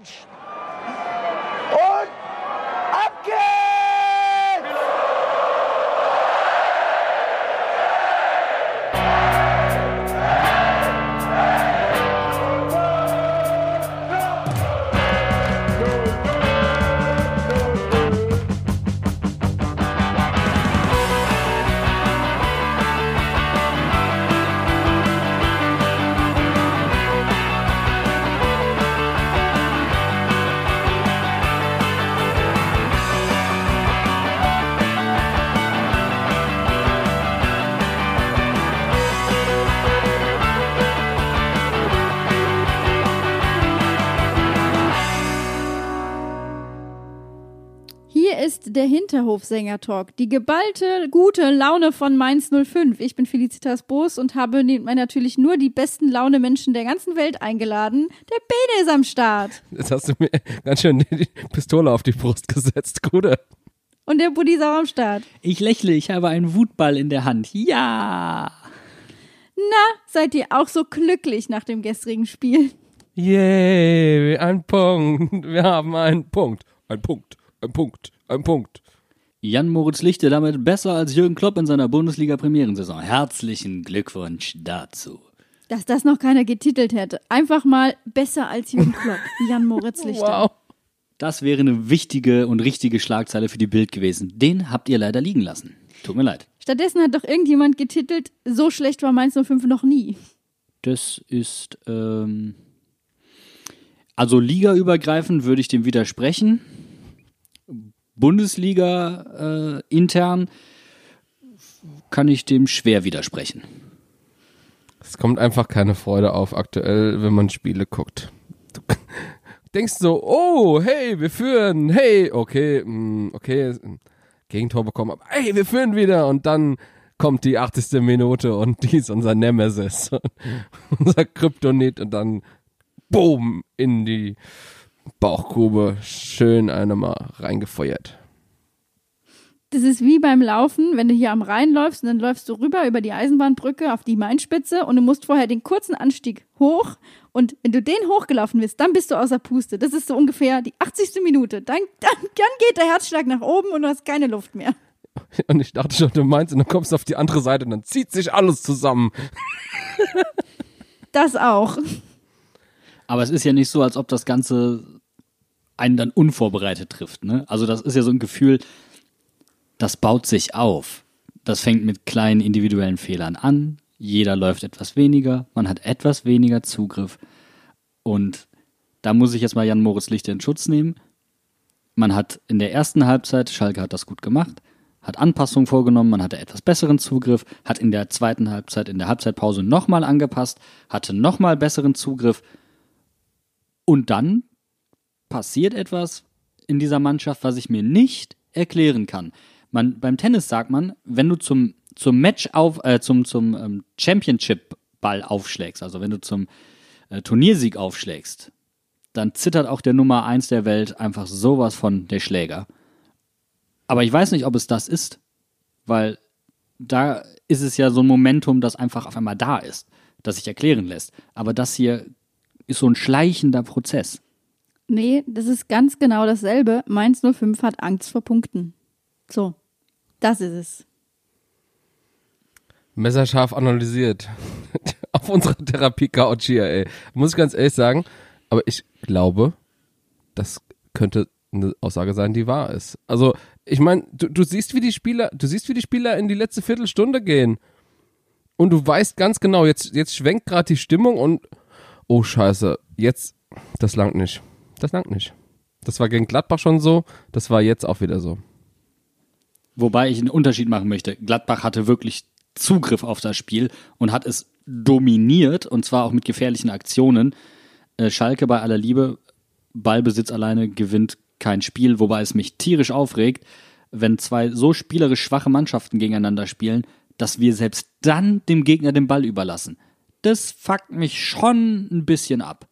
edge. Hinterhofsänger-Talk, die geballte gute Laune von Mainz 05. Ich bin Felicitas Boos und habe neben mir natürlich nur die besten Laune-Menschen der ganzen Welt eingeladen. Der Bene ist am Start. Jetzt hast du mir ganz schön die Pistole auf die Brust gesetzt, Gude. Und der Buddy ist auch am Start. Ich lächle, ich habe einen Wutball in der Hand. Ja! Na, seid ihr auch so glücklich nach dem gestrigen Spiel? Yay, ein Punkt. Wir haben einen Punkt. Ein Punkt, ein Punkt, ein Punkt. Jan Moritz Lichte damit besser als Jürgen Klopp in seiner Bundesliga-Premierensaison. Herzlichen Glückwunsch dazu. Dass das noch keiner getitelt hätte. Einfach mal besser als Jürgen Klopp. Jan Moritz Lichter. Wow. Das wäre eine wichtige und richtige Schlagzeile für die Bild gewesen. Den habt ihr leider liegen lassen. Tut mir leid. Stattdessen hat doch irgendjemand getitelt, so schlecht war Mainz 05 noch nie. Das ist, ähm, also ligaübergreifend würde ich dem widersprechen. Bundesliga äh, intern kann ich dem schwer widersprechen. Es kommt einfach keine Freude auf aktuell, wenn man Spiele guckt. Du denkst so, oh, hey, wir führen, hey, okay, mm, okay, Gegentor bekommen, aber hey, wir führen wieder und dann kommt die 80. Minute und die ist unser Nemesis, unser Kryptonit und dann boom in die Bauchgrube schön eine mal reingefeuert. Das ist wie beim Laufen, wenn du hier am Rhein läufst und dann läufst du rüber über die Eisenbahnbrücke auf die Mainspitze und du musst vorher den kurzen Anstieg hoch und wenn du den hochgelaufen bist, dann bist du außer Puste. Das ist so ungefähr die 80. Minute. Dann, dann, dann geht der Herzschlag nach oben und du hast keine Luft mehr. Und ich dachte schon, du meinst, und dann kommst du auf die andere Seite und dann zieht sich alles zusammen. Das auch. Aber es ist ja nicht so, als ob das Ganze einen dann unvorbereitet trifft. Ne? Also das ist ja so ein Gefühl, das baut sich auf. Das fängt mit kleinen individuellen Fehlern an. Jeder läuft etwas weniger, man hat etwas weniger Zugriff. Und da muss ich jetzt mal Jan Moritz Lichter in Schutz nehmen. Man hat in der ersten Halbzeit, Schalke hat das gut gemacht, hat Anpassungen vorgenommen, man hatte etwas besseren Zugriff, hat in der zweiten Halbzeit, in der Halbzeitpause nochmal angepasst, hatte nochmal besseren Zugriff. Und dann passiert etwas in dieser Mannschaft, was ich mir nicht erklären kann. Man, beim Tennis sagt man, wenn du zum, zum Match auf, äh, zum, zum ähm, Championship-Ball aufschlägst, also wenn du zum äh, Turniersieg aufschlägst, dann zittert auch der Nummer eins der Welt einfach sowas von der Schläger. Aber ich weiß nicht, ob es das ist, weil da ist es ja so ein Momentum, das einfach auf einmal da ist, das sich erklären lässt. Aber das hier ist so ein schleichender Prozess. Nee, das ist ganz genau dasselbe. Mainz 05 hat Angst vor Punkten. So, das ist es. Messerscharf analysiert. Auf unserer Therapie-Couch hier, ey. Muss ich ganz ehrlich sagen. Aber ich glaube, das könnte eine Aussage sein, die wahr ist. Also, ich meine, du, du siehst, wie die Spieler, du siehst, wie die Spieler in die letzte Viertelstunde gehen. Und du weißt ganz genau, jetzt, jetzt schwenkt gerade die Stimmung und oh Scheiße, jetzt, das langt nicht. Das langt nicht. Das war gegen Gladbach schon so, das war jetzt auch wieder so. Wobei ich einen Unterschied machen möchte. Gladbach hatte wirklich Zugriff auf das Spiel und hat es dominiert und zwar auch mit gefährlichen Aktionen. Äh, Schalke bei aller Liebe, Ballbesitz alleine gewinnt kein Spiel, wobei es mich tierisch aufregt, wenn zwei so spielerisch schwache Mannschaften gegeneinander spielen, dass wir selbst dann dem Gegner den Ball überlassen. Das fuckt mich schon ein bisschen ab.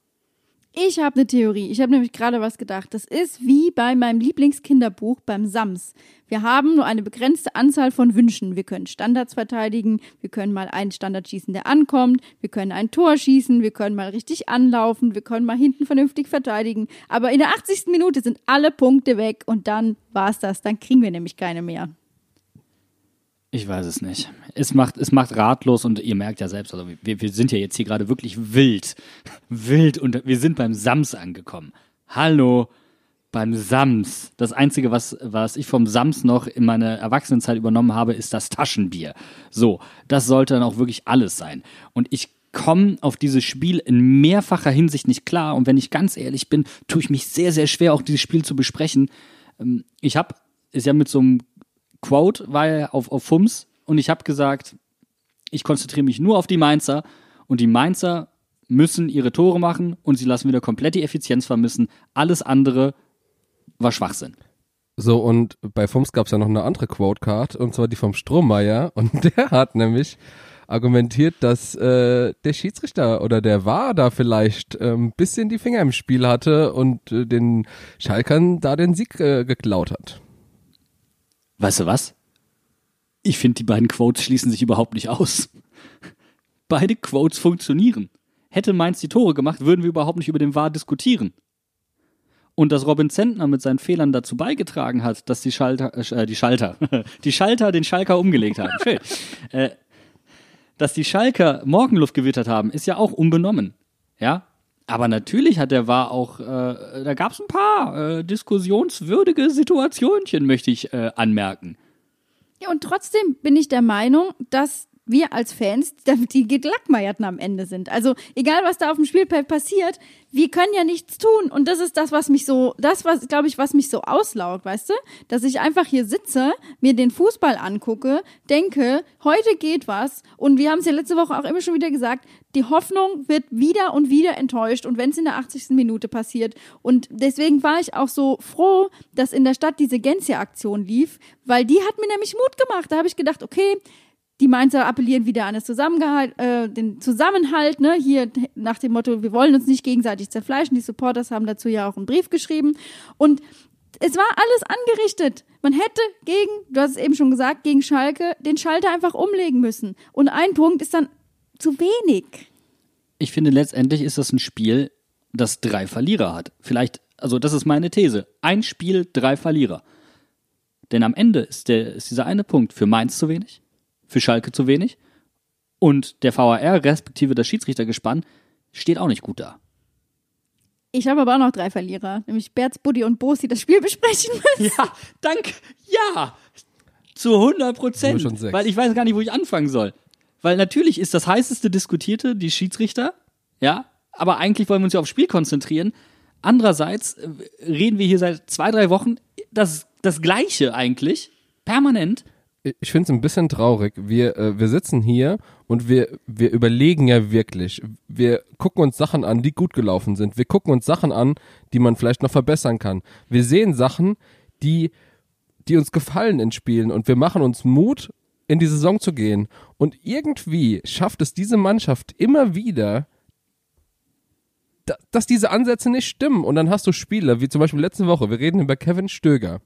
Ich habe eine Theorie. Ich habe nämlich gerade was gedacht. Das ist wie bei meinem Lieblingskinderbuch beim Sams. Wir haben nur eine begrenzte Anzahl von Wünschen. Wir können Standards verteidigen, wir können mal einen Standard schießen, der ankommt, wir können ein Tor schießen, wir können mal richtig anlaufen, wir können mal hinten vernünftig verteidigen. Aber in der 80. Minute sind alle Punkte weg und dann war's das. Dann kriegen wir nämlich keine mehr. Ich weiß es nicht. Es macht, es macht ratlos und ihr merkt ja selbst, also wir, wir sind ja jetzt hier gerade wirklich wild. Wild und wir sind beim Sams angekommen. Hallo, beim Sams. Das Einzige, was, was ich vom Sams noch in meiner Erwachsenenzeit übernommen habe, ist das Taschenbier. So, das sollte dann auch wirklich alles sein. Und ich komme auf dieses Spiel in mehrfacher Hinsicht nicht klar. Und wenn ich ganz ehrlich bin, tue ich mich sehr, sehr schwer, auch dieses Spiel zu besprechen. Ähm, Ich habe, ist ja mit so einem Quote, war ja auf, auf FUMS und ich habe gesagt, ich konzentriere mich nur auf die Mainzer und die Mainzer müssen ihre Tore machen und sie lassen wieder komplett die Effizienz vermissen. Alles andere war Schwachsinn. So, und bei FUMS gab es ja noch eine andere Quote-Card, und zwar die vom Strohmeier. Und der hat nämlich argumentiert, dass äh, der Schiedsrichter oder der war da vielleicht ein ähm, bisschen die Finger im Spiel hatte und äh, den Schalkern da den Sieg äh, geklaut hat. Weißt du was? Ich finde, die beiden Quotes schließen sich überhaupt nicht aus. Beide Quotes funktionieren. Hätte Mainz die Tore gemacht, würden wir überhaupt nicht über den VAR diskutieren. Und dass Robin Zentner mit seinen Fehlern dazu beigetragen hat, dass die Schalter, äh, die Schalter, die Schalter den Schalker umgelegt haben. Schön. Äh, dass die Schalker Morgenluft gewittert haben, ist ja auch unbenommen. Ja. Aber natürlich hat der war auch, äh, da gab es ein paar äh, diskussionswürdige Situationchen, möchte ich äh, anmerken. Ja, und trotzdem bin ich der Meinung, dass wir als Fans die Gelackmeierten am Ende sind. Also egal, was da auf dem Spielfeld passiert, wir können ja nichts tun. Und das ist das, was mich so, das, was, glaube ich, was mich so auslaugt, weißt du? Dass ich einfach hier sitze, mir den Fußball angucke, denke, heute geht was. Und wir haben es ja letzte Woche auch immer schon wieder gesagt, die Hoffnung wird wieder und wieder enttäuscht. Und wenn es in der 80. Minute passiert. Und deswegen war ich auch so froh, dass in der Stadt diese Gänse-Aktion lief, weil die hat mir nämlich Mut gemacht. Da habe ich gedacht, okay, die Mainzer appellieren wieder an das Zusammengehalt, äh, den Zusammenhalt, ne, hier nach dem Motto, wir wollen uns nicht gegenseitig zerfleischen. Die Supporters haben dazu ja auch einen Brief geschrieben. Und es war alles angerichtet. Man hätte gegen, du hast es eben schon gesagt, gegen Schalke den Schalter einfach umlegen müssen. Und ein Punkt ist dann zu wenig. Ich finde, letztendlich ist das ein Spiel, das drei Verlierer hat. Vielleicht, also das ist meine These. Ein Spiel, drei Verlierer. Denn am Ende ist, der, ist dieser eine Punkt für Mainz zu wenig, für Schalke zu wenig und der VAR, respektive das Schiedsrichtergespann, steht auch nicht gut da. Ich habe aber auch noch drei Verlierer, nämlich Berz, Buddy und Boos, die das Spiel besprechen müssen. Ja, danke. Ja, zu 100 Prozent. Nur schon sechs. Weil ich weiß gar nicht, wo ich anfangen soll. Weil natürlich ist das heißeste Diskutierte die Schiedsrichter, ja, aber eigentlich wollen wir uns ja aufs Spiel konzentrieren. Andererseits äh, reden wir hier seit zwei, drei Wochen das, das Gleiche eigentlich, permanent. Ich finde es ein bisschen traurig. Wir, äh, wir sitzen hier und wir, wir überlegen ja wirklich. Wir gucken uns Sachen an, die gut gelaufen sind. Wir gucken uns Sachen an, die man vielleicht noch verbessern kann. Wir sehen Sachen, die, die uns gefallen in Spielen und wir machen uns Mut, in die Saison zu gehen. Und irgendwie schafft es diese Mannschaft immer wieder, da, dass diese Ansätze nicht stimmen. Und dann hast du Spieler, wie zum Beispiel letzte Woche, wir reden über Kevin Stöger.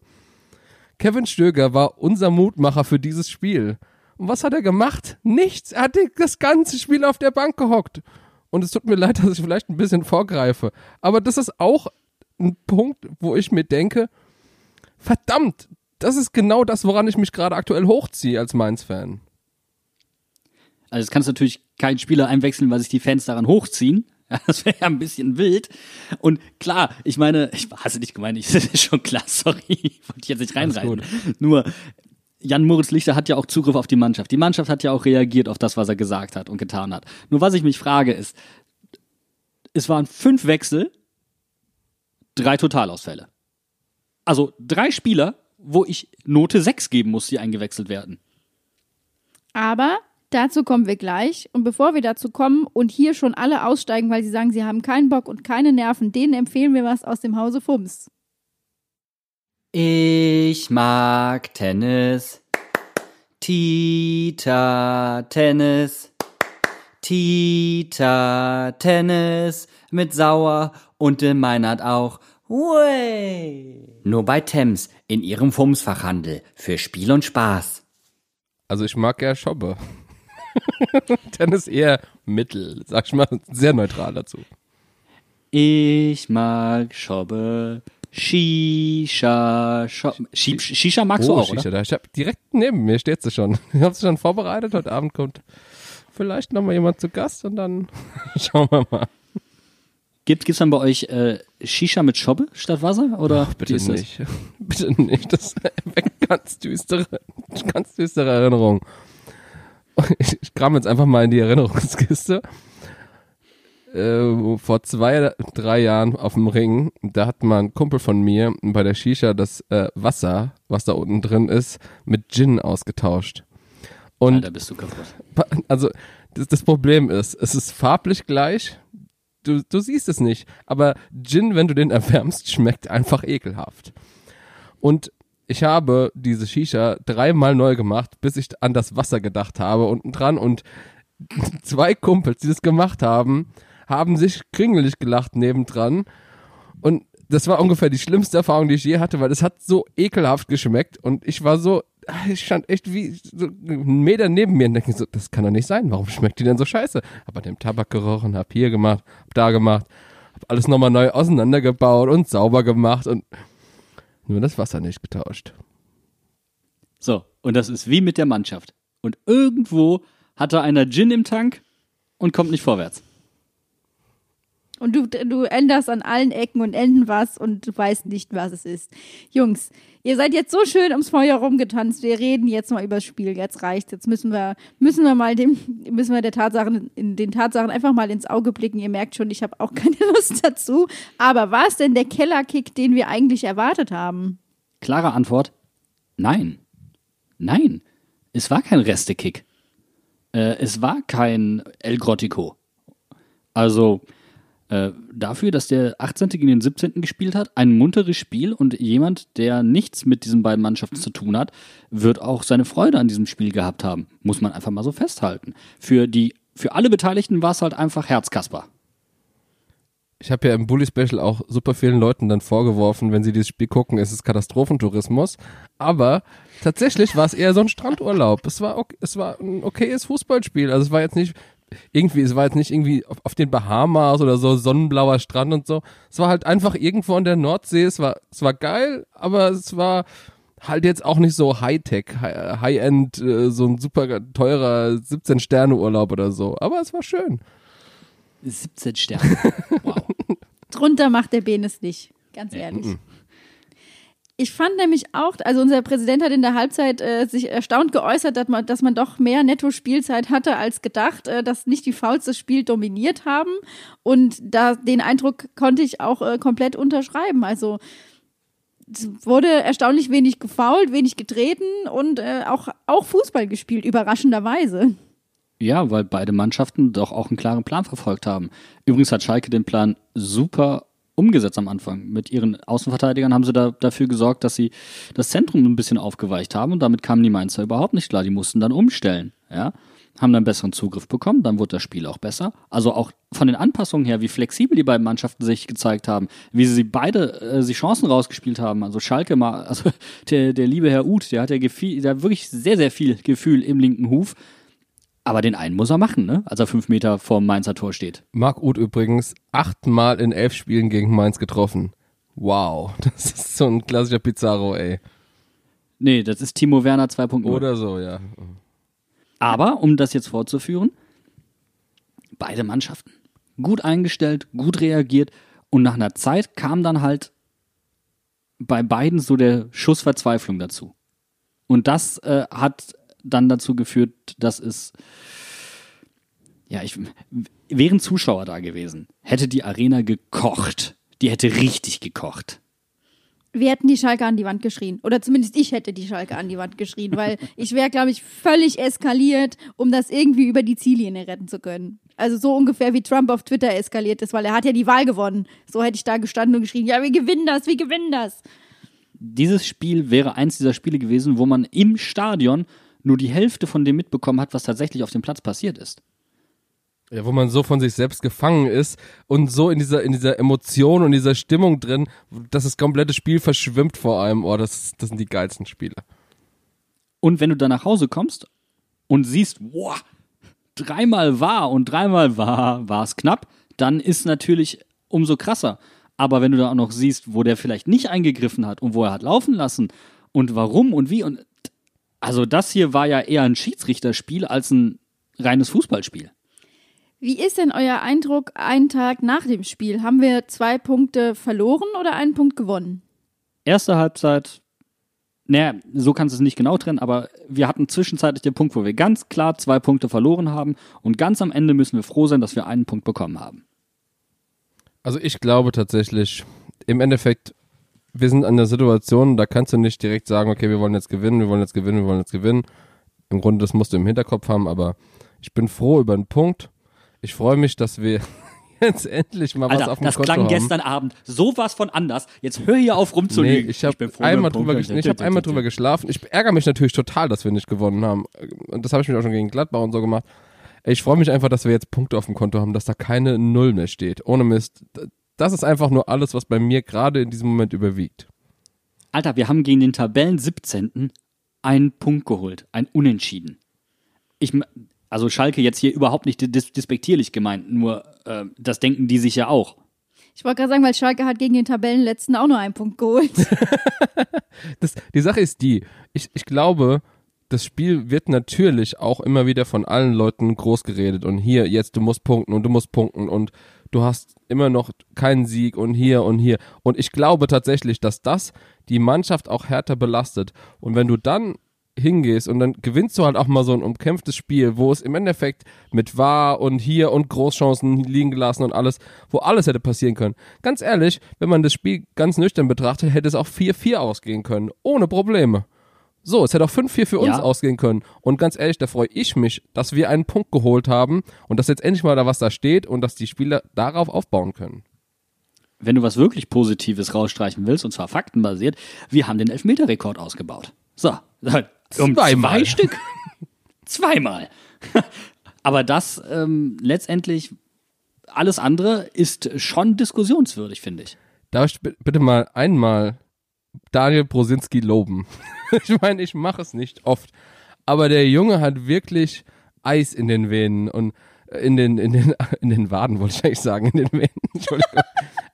Kevin Stöger war unser Mutmacher für dieses Spiel. Und was hat er gemacht? Nichts. Er hat das ganze Spiel auf der Bank gehockt. Und es tut mir leid, dass ich vielleicht ein bisschen vorgreife. Aber das ist auch ein Punkt, wo ich mir denke, verdammt, das ist genau das, woran ich mich gerade aktuell hochziehe als Mainz-Fan. Also es kannst natürlich keinen Spieler einwechseln, weil sich die Fans daran hochziehen. Ja, Das wäre ja ein bisschen wild. Und klar, ich meine, ich hasse nicht gemeint, ich das ist schon klar, sorry, wollte ich jetzt nicht Alles reinreiten. Nur Jan Moritz Lichter hat ja auch Zugriff auf die Mannschaft. Die Mannschaft hat ja auch reagiert auf das, was er gesagt hat und getan hat. Nur was ich mich frage ist, es waren fünf Wechsel, drei Totalausfälle. Also drei Spieler, wo ich Note 6 geben muss, die eingewechselt werden. Aber dazu kommen wir gleich. Und bevor wir dazu kommen und hier schon alle aussteigen, weil sie sagen, sie haben keinen Bock und keine Nerven, denen empfehlen wir was aus dem Hause Fums. Ich mag Tennis. Tita Tennis. Tita, Tennis mit Sauer und in Meinert auch. Way. Nur bei Thames in ihrem Fumsfachhandel für Spiel und Spaß. Also ich mag ja Schobbe. Tennis eher mittel, sag ich mal, sehr neutral dazu. Ich mag Schobbe. Shisha. Shi- Shisha magst du oh, auch, Shisha, oder? da. Ich hab direkt neben mir steht sie schon. Ich habe sie schon vorbereitet. Heute Abend kommt vielleicht noch mal jemand zu Gast und dann schauen wir mal. Gibt es dann bei euch äh, Shisha mit Schobbe statt Wasser? Oder Ach, bitte ist nicht. Bitte nicht. Das weckt ganz düstere, ganz düstere Erinnerungen. Ich, kram jetzt einfach mal in die Erinnerungskiste. Äh, vor zwei, drei Jahren auf dem Ring, da hat mal ein Kumpel von mir bei der Shisha das äh, Wasser, was da unten drin ist, mit Gin ausgetauscht. Und Alter, bist du kaputt. also das, das Problem ist, es ist farblich gleich. Du, du siehst es nicht, aber Gin, wenn du den erwärmst, schmeckt einfach ekelhaft. Und ich habe diese Shisha dreimal neu gemacht, bis ich an das Wasser gedacht habe. Unten dran und zwei Kumpels, die das gemacht haben, haben sich kringelig gelacht nebendran. Und das war ungefähr die schlimmste Erfahrung, die ich je hatte, weil es hat so ekelhaft geschmeckt. Und ich war so, ich stand echt wie so einen Meter neben mir und denke so, das kann doch nicht sein, warum schmeckt die denn so scheiße? Hab an dem Tabak gerochen, hab hier gemacht, hab da gemacht, hab alles nochmal neu auseinandergebaut und sauber gemacht. Und nur das Wasser nicht getauscht. So, und das ist wie mit der Mannschaft. Und irgendwo hat da einer Gin im Tank und kommt nicht vorwärts. Und du, du änderst an allen Ecken und Enden was und du weißt nicht, was es ist. Jungs, ihr seid jetzt so schön ums Feuer rumgetanzt. Wir reden jetzt mal über das Spiel. Jetzt reicht's. Jetzt müssen wir, müssen wir mal dem, müssen wir der Tatsachen, in den Tatsachen einfach mal ins Auge blicken. Ihr merkt schon, ich habe auch keine Lust dazu. Aber war es denn der Kellerkick, den wir eigentlich erwartet haben? Klare Antwort: Nein. Nein. Es war kein Restekick. Äh, es war kein El Grottico. Also äh, dafür, dass der 18. gegen den 17. gespielt hat, ein munteres Spiel und jemand, der nichts mit diesen beiden Mannschaften zu tun hat, wird auch seine Freude an diesem Spiel gehabt haben. Muss man einfach mal so festhalten. Für die, für alle Beteiligten war es halt einfach Herzkasper. Ich habe ja im Bully Special auch super vielen Leuten dann vorgeworfen, wenn sie dieses Spiel gucken, es ist Katastrophentourismus. Aber tatsächlich war es eher so ein Strandurlaub. Es war, ok es war ein okayes Fußballspiel. Also es war jetzt nicht irgendwie, es war jetzt nicht irgendwie auf, auf den Bahamas oder so sonnenblauer Strand und so. Es war halt einfach irgendwo an der Nordsee. Es war, es war geil, aber es war halt jetzt auch nicht so Hightech, Hi- High-End, äh, so ein super teurer 17-Sterne-Urlaub oder so. Aber es war schön. 17 Sterne. Wow. Drunter macht der Benes nicht, ganz ehrlich. Ich fand nämlich auch, also unser Präsident hat in der Halbzeit äh, sich erstaunt geäußert, dass man, dass man doch mehr Netto-Spielzeit hatte als gedacht, äh, dass nicht die Fouls das Spiel dominiert haben. Und da den Eindruck konnte ich auch äh, komplett unterschreiben. Also es wurde erstaunlich wenig gefoult, wenig getreten und äh, auch, auch Fußball gespielt, überraschenderweise. Ja, weil beide Mannschaften doch auch einen klaren Plan verfolgt haben. Übrigens hat Schalke den Plan super umgesetzt am Anfang. Mit ihren Außenverteidigern haben sie da, dafür gesorgt, dass sie das Zentrum ein bisschen aufgeweicht haben und damit kamen die Mainzer überhaupt nicht klar. Die mussten dann umstellen, ja. Haben dann besseren Zugriff bekommen, dann wurde das Spiel auch besser. Also auch von den Anpassungen her, wie flexibel die beiden Mannschaften sich gezeigt haben, wie sie beide äh, sich Chancen rausgespielt haben. Also Schalke mal, also der, der liebe Herr Uth, der hat ja gefiel, der hat wirklich sehr, sehr viel Gefühl im linken Huf. Aber den einen muss er machen, ne? Als er fünf Meter vorm Mainzer Tor steht. Marc Uth übrigens achtmal in elf Spielen gegen Mainz getroffen. Wow, das ist so ein klassischer Pizarro, ey. Nee, das ist Timo Werner 2.0. Oder so, ja. Aber, um das jetzt fortzuführen, beide Mannschaften gut eingestellt, gut reagiert und nach einer Zeit kam dann halt bei beiden so der Schuss Verzweiflung dazu. Und das äh, hat dann dazu geführt, dass es ja, ich wären Zuschauer da gewesen, hätte die Arena gekocht. Die hätte richtig gekocht. Wir hätten die Schalke an die Wand geschrien. Oder zumindest ich hätte die Schalke an die Wand geschrien, weil ich wäre, glaube ich, völlig eskaliert, um das irgendwie über die Ziellinie retten zu können. Also so ungefähr wie Trump auf Twitter eskaliert ist, weil er hat ja die Wahl gewonnen. So hätte ich da gestanden und geschrien, ja, wir gewinnen das, wir gewinnen das. Dieses Spiel wäre eins dieser Spiele gewesen, wo man im Stadion nur die Hälfte von dem mitbekommen hat, was tatsächlich auf dem Platz passiert ist. Ja, wo man so von sich selbst gefangen ist und so in dieser, in dieser Emotion und dieser Stimmung drin, dass das komplette Spiel verschwimmt vor einem. Oh, das, das sind die geilsten Spiele. Und wenn du dann nach Hause kommst und siehst, wow, dreimal war und dreimal war, war es knapp, dann ist natürlich umso krasser. Aber wenn du da auch noch siehst, wo der vielleicht nicht eingegriffen hat und wo er hat laufen lassen und warum und wie und also das hier war ja eher ein Schiedsrichterspiel als ein reines Fußballspiel. Wie ist denn euer Eindruck einen Tag nach dem Spiel? Haben wir zwei Punkte verloren oder einen Punkt gewonnen? Erste Halbzeit, naja, so kannst du es nicht genau trennen, aber wir hatten zwischenzeitlich den Punkt, wo wir ganz klar zwei Punkte verloren haben und ganz am Ende müssen wir froh sein, dass wir einen Punkt bekommen haben. Also ich glaube tatsächlich, im Endeffekt, wir sind an der Situation, da kannst du nicht direkt sagen, okay, wir wollen jetzt gewinnen, wir wollen jetzt gewinnen, wir wollen jetzt gewinnen. Im Grunde, das musst du im Hinterkopf haben, aber ich bin froh über einen Punkt. Ich freue mich, dass wir jetzt endlich mal was Alter, auf dem das Konto klang haben. gestern Abend sowas von anders. Jetzt hör hier auf rumzulügen. Nee, ich habe einmal, den drüber, ich hab einmal drüber geschlafen. Ich ärgere mich natürlich total, dass wir nicht gewonnen haben. Und das habe ich mir auch schon gegen Gladbach und so gemacht. Ich freue mich einfach, dass wir jetzt Punkte auf dem Konto haben, dass da keine Null mehr steht. Ohne Mist. Das ist einfach nur alles, was bei mir gerade in diesem Moment überwiegt. Alter, wir haben gegen den Tabellen 17. einen Punkt geholt, ein Unentschieden. Ich, also Schalke jetzt hier überhaupt nicht dis despektierlich gemeint, nur äh, das denken die sich ja auch. Ich wollte gerade sagen, weil Schalke hat gegen den Tabellenletzten auch nur einen Punkt geholt. Das, die Sache ist die, ich, ich glaube, das Spiel wird natürlich auch immer wieder von allen Leuten groß geredet und hier, jetzt, du musst punkten und du musst punkten und du hast immer noch keinen Sieg und hier und hier. Und ich glaube tatsächlich, dass das die Mannschaft auch härter belastet. Und wenn du dann hingehst und dann gewinnst du halt auch mal so ein umkämpftes Spiel, wo es im Endeffekt mit war und hier und Großchancen liegen gelassen und alles, wo alles hätte passieren können. Ganz ehrlich, wenn man das Spiel ganz nüchtern betrachtet, hätte es auch 4-4 ausgehen können, ohne Probleme. So, es hätte auch 5-4 für uns Ja. ausgehen können. Und ganz ehrlich, da freue ich mich, dass wir einen Punkt geholt haben und dass jetzt endlich mal da was da steht und dass die Spieler darauf aufbauen können. Wenn du was wirklich Positives rausstreichen willst, und zwar faktenbasiert, wir haben den Elfmeter-Rekord ausgebaut. So, um Zweimal. zwei Stück. Zweimal. Aber das ähm, letztendlich, alles andere ist schon diskussionswürdig, finde ich. Darf ich bi- bitte mal einmal Daniel Brosinski loben? ich meine, ich mache es nicht oft, aber der Junge hat wirklich Eis in den Venen und äh, in den, in den, in den Waden, wollte ich eigentlich sagen, in den Venen. Entschuldigung.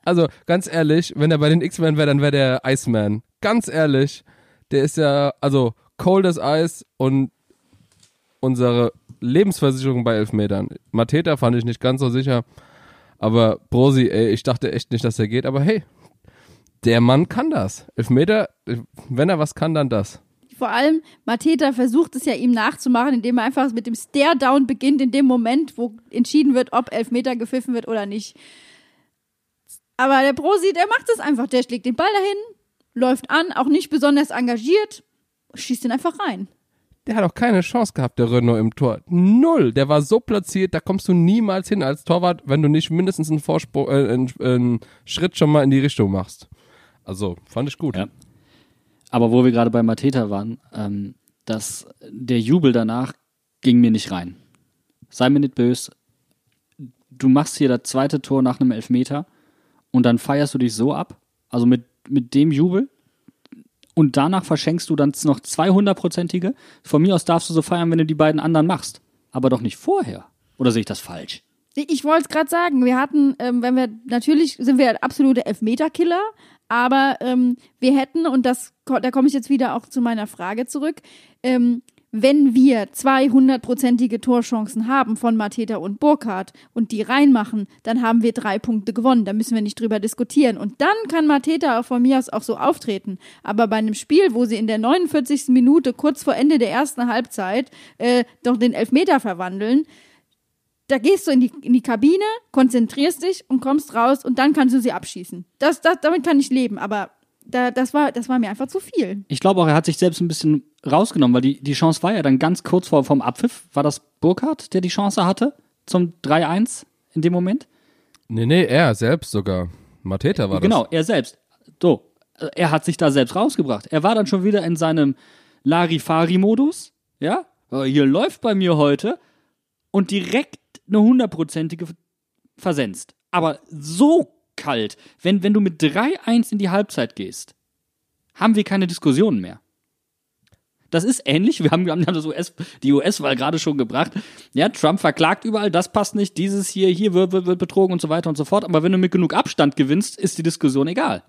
Also, ganz ehrlich, wenn er bei den X-Men wäre, dann wäre der Iceman. Ganz ehrlich, der ist ja, also, cold as Eis und unsere Lebensversicherung bei Elfmetern. Mateta fand ich nicht ganz so sicher, aber Brosi, ey, ich dachte echt nicht, dass er geht, aber hey, der Mann kann das. Elfmeter, wenn er was kann, dann das. Vor allem, Mateta versucht es ja ihm nachzumachen, indem er einfach mit dem Stare-Down beginnt, in dem Moment, wo entschieden wird, ob Elfmeter gepfiffen wird oder nicht. Aber der Prosi, der macht es einfach. Der schlägt den Ball dahin, läuft an, auch nicht besonders engagiert, schießt ihn einfach rein. Der hat auch keine Chance gehabt, der Renault im Tor. Null. Der war so platziert, da kommst du niemals hin als Torwart, wenn du nicht mindestens einen, Vorsprung, äh, einen, einen Schritt schon mal in die Richtung machst. Also, fand ich gut. Ja. Aber wo wir gerade bei Mateta waren, ähm, dass der Jubel danach ging mir nicht rein. Sei mir nicht böse. Du machst hier das zweite Tor nach einem Elfmeter und dann feierst du dich so ab, also mit, mit dem Jubel. Und danach verschenkst du dann noch 200-prozentige. Von mir aus darfst du so feiern, wenn du die beiden anderen machst. Aber doch nicht vorher. Oder sehe ich das falsch? Ich wollte es gerade sagen, wir hatten, ähm, wenn wir, natürlich sind wir absolute Elfmeterkiller, aber ähm, wir hätten, und das, da komme ich jetzt wieder auch zu meiner Frage zurück, ähm, wenn wir 200-prozentige Torchancen haben von Mateta und Burkhardt und die reinmachen, dann haben wir drei Punkte gewonnen. Da müssen wir nicht drüber diskutieren. Und dann kann Mateta auch von mir aus auch so auftreten. Aber bei einem Spiel, wo sie in der 49. Minute kurz vor Ende der ersten Halbzeit äh, doch den Elfmeter verwandeln, da gehst du in die, in die Kabine, konzentrierst dich und kommst raus und dann kannst du sie abschießen. Das, das, damit kann ich leben, aber da, das, war, das war mir einfach zu viel. Ich glaube auch, er hat sich selbst ein bisschen rausgenommen, weil die, die Chance war ja dann ganz kurz vor vom Abpfiff. War das Burkhardt, der die Chance hatte zum 3-1 in dem Moment? Nee, nee, er selbst sogar. Mateta war genau, er selbst. So, er hat sich da selbst rausgebracht. Er war dann schon wieder in seinem Larifari-Modus. Ja, Äh, hier läuft bei mir heute. Und direkt eine hundertprozentige versenzt. Aber so kalt, wenn, wenn du mit 3-1 in die Halbzeit gehst, haben wir keine Diskussionen mehr. Das ist ähnlich. Wir haben, wir haben US, die US-Wahl gerade schon gebracht. Ja, Trump verklagt überall, das passt nicht, dieses hier, hier wird, wird, wird betrogen und so weiter und so fort. Aber wenn du mit genug Abstand gewinnst, ist die Diskussion egal.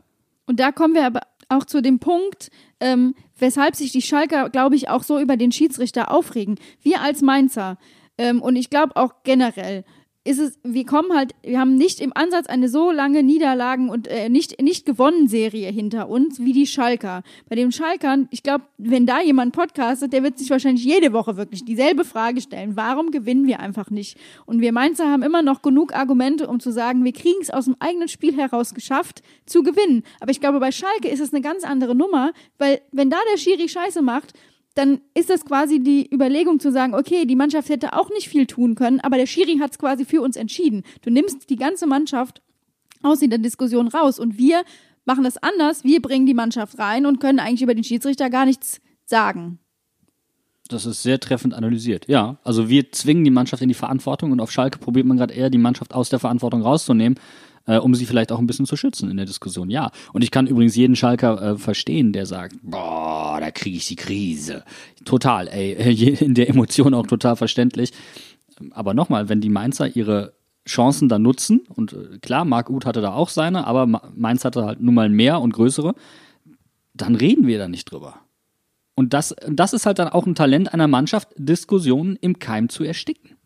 Und da kommen wir aber auch zu dem Punkt, ähm, weshalb sich die Schalker, glaube ich, auch so über den Schiedsrichter aufregen. Wir als Mainzer ähm, und ich glaube auch generell ist es, wir kommen halt, wir haben nicht im Ansatz eine so lange Niederlagen und äh, nicht, nicht gewonnen Serie hinter uns wie die Schalker. Bei den Schalkern, ich glaube, wenn da jemand podcastet, der wird sich wahrscheinlich jede Woche wirklich dieselbe Frage stellen. Warum gewinnen wir einfach nicht? Und wir Mainzer haben immer noch genug Argumente, um zu sagen, wir kriegen es aus dem eigenen Spiel heraus geschafft, zu gewinnen. Aber ich glaube, bei Schalke ist es eine ganz andere Nummer, weil wenn da der Schiri Scheiße macht, dann ist das quasi die Überlegung zu sagen, okay, die Mannschaft hätte auch nicht viel tun können, aber der Schiri hat es quasi für uns entschieden. Du nimmst die ganze Mannschaft aus der Diskussion raus und wir machen das anders. Wir bringen die Mannschaft rein und können eigentlich über den Schiedsrichter gar nichts sagen. Das ist sehr treffend analysiert. Ja, also wir zwingen die Mannschaft in die Verantwortung und auf Schalke probiert man gerade eher, die Mannschaft aus der Verantwortung rauszunehmen, äh, um sie vielleicht auch ein bisschen zu schützen in der Diskussion. Ja, und ich kann übrigens jeden Schalker äh, verstehen, der sagt, boah, da kriege ich die Krise. Total, ey, in der Emotion auch total verständlich. Aber nochmal, wenn die Mainzer ihre Chancen da nutzen, und äh, klar, Marc Uth hatte da auch seine, aber Mainz hatte halt nun mal mehr und größere, dann reden wir da nicht drüber. Und das, das ist halt dann auch ein Talent einer Mannschaft, Diskussionen im Keim zu ersticken.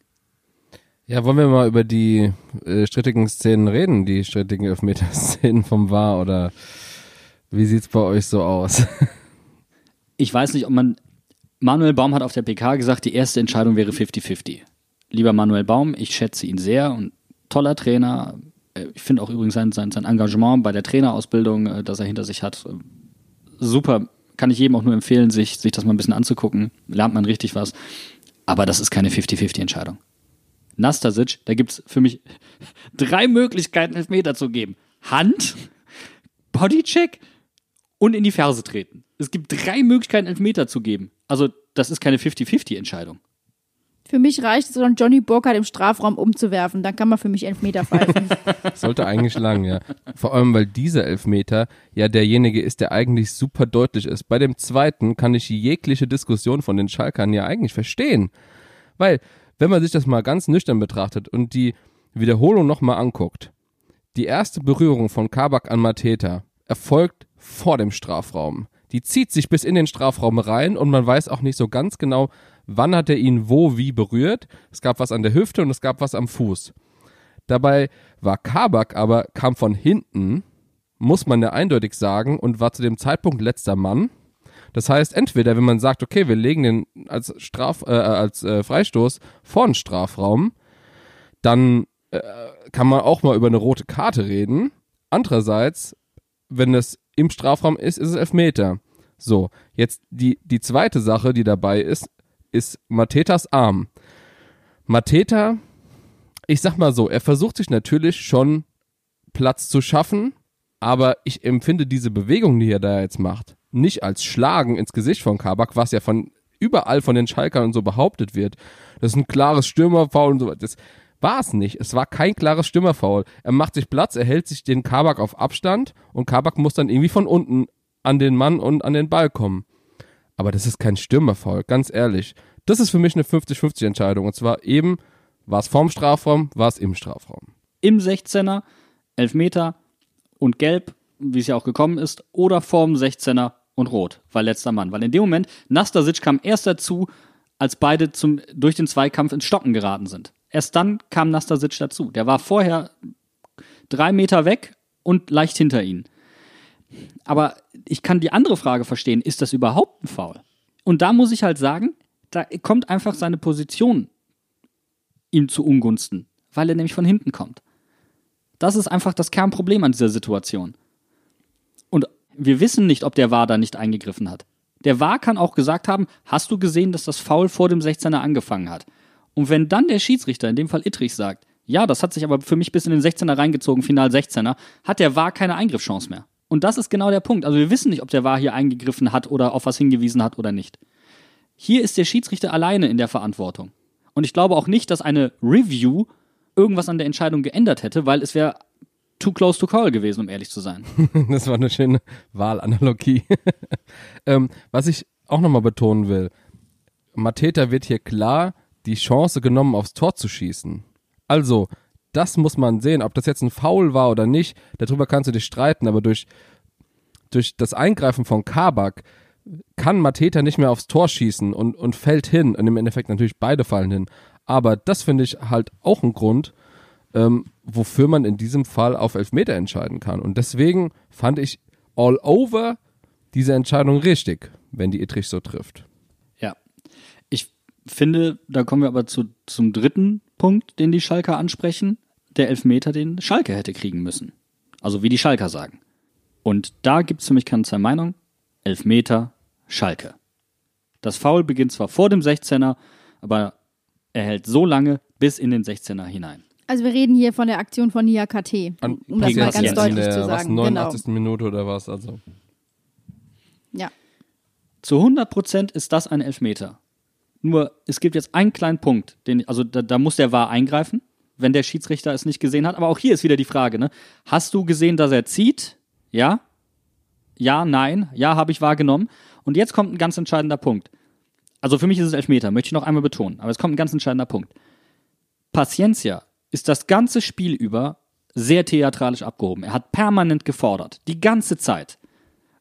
Ja, wollen wir mal über die äh, strittigen Szenen reden, die strittigen Elfmeter-Szenen vom VAR oder wie sieht's bei euch so aus? ich weiß nicht, ob man. Manuel Baum hat auf der PK gesagt, die erste Entscheidung wäre 50-50. Lieber Manuel Baum, ich schätze ihn sehr und toller Trainer. Äh, ich finde auch übrigens sein, sein, sein Engagement bei der Trainerausbildung, äh, das er hinter sich hat, äh, super. Kann ich jedem auch nur empfehlen, sich, sich das mal ein bisschen anzugucken. Lernt man richtig was. Aber das ist keine 50-50-Entscheidung. Nastasic, da gibt es für mich drei Möglichkeiten, Elfmeter zu geben. Hand, Bodycheck und in die Ferse treten. Es gibt drei Möglichkeiten, Elfmeter zu geben. Also, das ist keine 50-50-Entscheidung. Für mich reicht es, einen Johnny Burkhardt im Strafraum umzuwerfen. Dann kann man für mich Elfmeter pfeifen. Sollte eigentlich lang, ja. Vor allem, weil dieser Elfmeter ja derjenige ist, der eigentlich super deutlich ist. Bei dem zweiten kann ich jegliche Diskussion von den Schalkern ja eigentlich verstehen. Weil wenn man sich das mal ganz nüchtern betrachtet und die Wiederholung nochmal anguckt, die erste Berührung von Kabak an Mateta erfolgt vor dem Strafraum. Die zieht sich bis in den Strafraum rein und man weiß auch nicht so ganz genau, wann hat er ihn wo wie berührt. Es gab was an der Hüfte und es gab was am Fuß. Dabei war Kabak aber, kam von hinten, muss man ja eindeutig sagen, und war zu dem Zeitpunkt letzter Mann. Das heißt, entweder wenn man sagt, okay, wir legen den als Straf, äh, als äh, Freistoß vor den Strafraum, dann äh, kann man auch mal über eine rote Karte reden. Andererseits, wenn es im Strafraum ist, ist es Elfmeter. So, jetzt die, die zweite Sache, die dabei ist, ist Matetas Arm. Mateta, ich sag mal so, er versucht sich natürlich schon Platz zu schaffen, aber ich empfinde diese Bewegung, die er da jetzt macht, nicht als Schlagen ins Gesicht von Kabak, was ja von überall von den Schalkern und so behauptet wird. Das ist ein klares Stürmerfoul und so. Das war es nicht. Es war kein klares Stürmerfoul. Er macht sich Platz, er hält sich den Kabak auf Abstand und Kabak muss dann irgendwie von unten an den Mann und an den Ball kommen. Aber das ist kein Stürmerfoul, ganz ehrlich. Das ist für mich eine 50-50 Entscheidung. Und zwar eben, war es vorm Strafraum, war es im Strafraum. Im 16er, Elfmeter und Gelb, wie es ja auch gekommen ist, oder vorm 16er und Rot, weil letzter Mann. Weil in dem Moment, Nastasic kam erst dazu, als beide zum, durch den Zweikampf ins Stocken geraten sind. Erst dann kam Nastasic dazu. Der war vorher drei Meter weg und leicht hinter ihnen. Aber ich kann die andere Frage verstehen, ist das überhaupt ein Foul? Und da muss ich halt sagen, da kommt einfach seine Position ihm zu Ungunsten, weil er nämlich von hinten kommt. Das ist einfach das Kernproblem an dieser Situation. Wir wissen nicht, ob der VAR da nicht eingegriffen hat. Der VAR kann auch gesagt haben, hast du gesehen, dass das Foul vor dem 16er angefangen hat? Und wenn dann der Schiedsrichter, in dem Fall Ittrich, sagt, ja, das hat sich aber für mich bis in den 16er reingezogen, Final 16er, hat der VAR keine Eingriffschance mehr. Und das ist genau der Punkt. Also wir wissen nicht, ob der VAR hier eingegriffen hat oder auf was hingewiesen hat oder nicht. Hier ist der Schiedsrichter alleine in der Verantwortung. Und ich glaube auch nicht, dass eine Review irgendwas an der Entscheidung geändert hätte, weil es wäre too close to call gewesen, um ehrlich zu sein. Das war eine schöne Wahlanalogie. ähm, was ich auch nochmal betonen will, Mateta wird hier klar die Chance genommen, aufs Tor zu schießen. Also, das muss man sehen, ob das jetzt ein Foul war oder nicht, darüber kannst du dich streiten, aber durch, durch das Eingreifen von Kabak kann Mateta nicht mehr aufs Tor schießen und, und fällt hin und im Endeffekt natürlich beide fallen hin. Aber das finde ich halt auch ein Grund, ähm, wofür man in diesem Fall auf Elfmeter entscheiden kann. Und deswegen fand ich all over diese Entscheidung richtig, wenn die Ittrich so trifft. Ja. Ich finde, da kommen wir aber zu, zum dritten Punkt, den die Schalker ansprechen. Der Elfmeter, den Schalke hätte kriegen müssen. Also wie die Schalker sagen. Und da gibt es für mich keine zwei Meinungen. Elfmeter, Schalke. Das Foul beginnt zwar vor dem 16er, aber er hält so lange bis in den 16er hinein. Also wir reden hier von der Aktion von Nia KT, An- um das mal ganz deutlich zu Was, sagen. 89. Genau. Minute oder was? Also. Ja. Zu 100 Prozent ist das ein Elfmeter. Nur, es gibt jetzt einen kleinen Punkt, den, also da, da muss der VAR eingreifen, wenn der Schiedsrichter es nicht gesehen hat. Aber auch hier ist wieder die Frage, ne? Hast du gesehen, dass er zieht? Ja? Ja, nein. Ja, habe ich wahrgenommen. Und jetzt kommt ein ganz entscheidender Punkt. Also für mich ist es Elfmeter, möchte ich noch einmal betonen. Aber es kommt ein ganz entscheidender Punkt. Paciencia ist das ganze Spiel über sehr theatralisch abgehoben. Er hat permanent gefordert. Die ganze Zeit.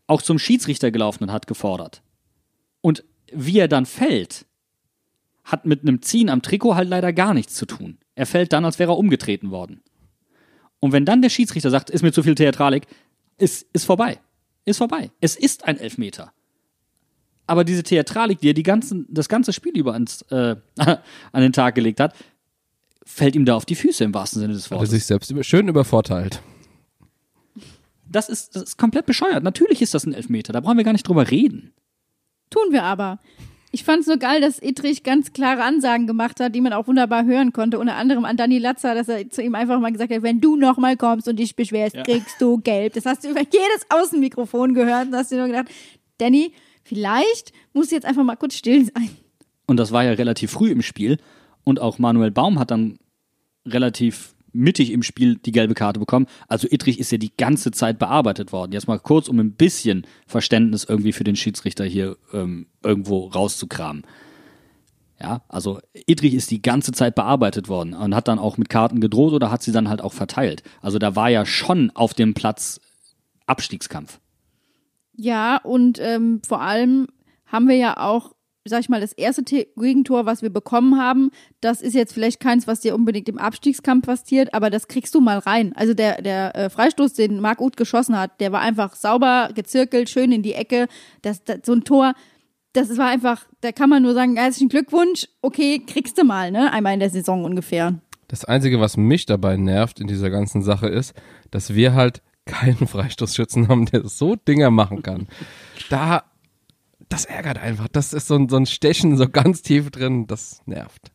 Auch zum Schiedsrichter gelaufen und hat gefordert. Und wie er dann fällt, hat mit einem Ziehen am Trikot halt leider gar nichts zu tun. Er fällt dann, als wäre er umgetreten worden. Und wenn dann der Schiedsrichter sagt, ist mir zu viel Theatralik, ist, ist vorbei. Ist vorbei. Es ist ein Elfmeter. Aber diese Theatralik, die er die ganzen, das ganze Spiel über ans, äh, an den Tag gelegt hat, fällt ihm da auf die Füße im wahrsten Sinne des Hat er Wortes. sich selbst über, schön übervorteilt. Das ist, das ist komplett bescheuert. Natürlich ist das ein Elfmeter. Da brauchen wir gar nicht drüber reden. Tun wir aber. Ich fand es so geil, dass Ittrich ganz klare Ansagen gemacht hat, die man auch wunderbar hören konnte. Unter anderem an Danny Latzer, dass er zu ihm einfach mal gesagt hat, wenn du nochmal kommst und dich beschwerst, kriegst du gelb. Das hast du über jedes Außenmikrofon gehört und hast dir nur gedacht, Danny, vielleicht musst du jetzt einfach mal kurz still sein. Und das war ja relativ früh im Spiel. Und auch Manuel Baum hat dann relativ mittig im Spiel die gelbe Karte bekommen. Also Ittrich ist ja die ganze Zeit bearbeitet worden. Jetzt mal kurz, um ein bisschen Verständnis irgendwie für den Schiedsrichter hier ähm, irgendwo rauszukramen. Ja, also Ittrich ist die ganze Zeit bearbeitet worden und hat dann auch mit Karten gedroht oder hat sie dann halt auch verteilt. Also da war ja schon auf dem Platz Abstiegskampf. Ja, und ähm, vor allem haben wir ja auch, sag ich mal, das erste Te- Gegentor, was wir bekommen haben, das ist jetzt vielleicht keins, was dir unbedingt im Abstiegskampf passiert, aber das kriegst du mal rein. Also der, der äh, Freistoß, den Marc Uth geschossen hat, der war einfach sauber, gezirkelt, schön in die Ecke. Das, das, so ein Tor, das war einfach, da kann man nur sagen, herzlichen Glückwunsch, okay, kriegst du mal, ne? Einmal in der Saison ungefähr. Das Einzige, was mich dabei nervt in dieser ganzen Sache ist, dass wir halt keinen Freistoßschützen haben, der so Dinger machen kann. Da, das ärgert einfach. Das ist so ein, so ein Stechen so ganz tief drin, das nervt.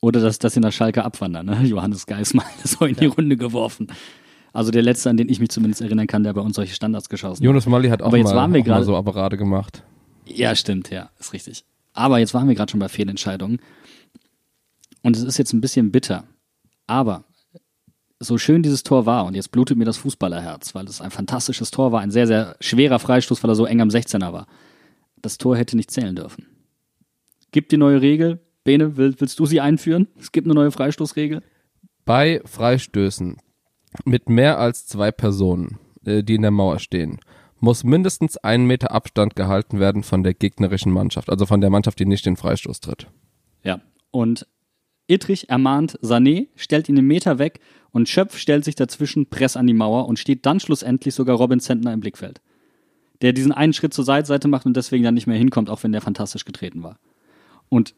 Oder dass das in der Schalke abwandern, ne? Johannes Geismann so in die Runde geworfen. Also der letzte, an den ich mich zumindest erinnern kann, der bei uns solche Standards geschossen hat. Jonas Molly hat auch mal, auch mal so Apparate gemacht. Ja, stimmt, ja, ist richtig. Aber jetzt waren wir gerade schon bei Fehlentscheidungen. Und es ist jetzt ein bisschen bitter. Aber so schön dieses Tor war, und jetzt blutet mir das Fußballerherz, weil es ein fantastisches Tor war, ein sehr, sehr schwerer Freistoß, weil er so eng am 16er war. Das Tor hätte nicht zählen dürfen. Gibt die neue Regel. Bene, will, willst du sie einführen? Es gibt eine neue Freistoßregel. Bei Freistößen mit mehr als zwei Personen, äh, die in der Mauer stehen, muss mindestens ein Meter Abstand gehalten werden von der gegnerischen Mannschaft, also von der Mannschaft, die nicht den Freistoß tritt. Ja. Und Ittrich ermahnt Sané, stellt ihn einen Meter weg und Schöpf stellt sich dazwischen, press an die Mauer und steht dann schlussendlich sogar Robin Zentner im Blickfeld. Der diesen einen Schritt zur Seite macht und deswegen dann nicht mehr hinkommt, auch wenn der fantastisch getreten war. Und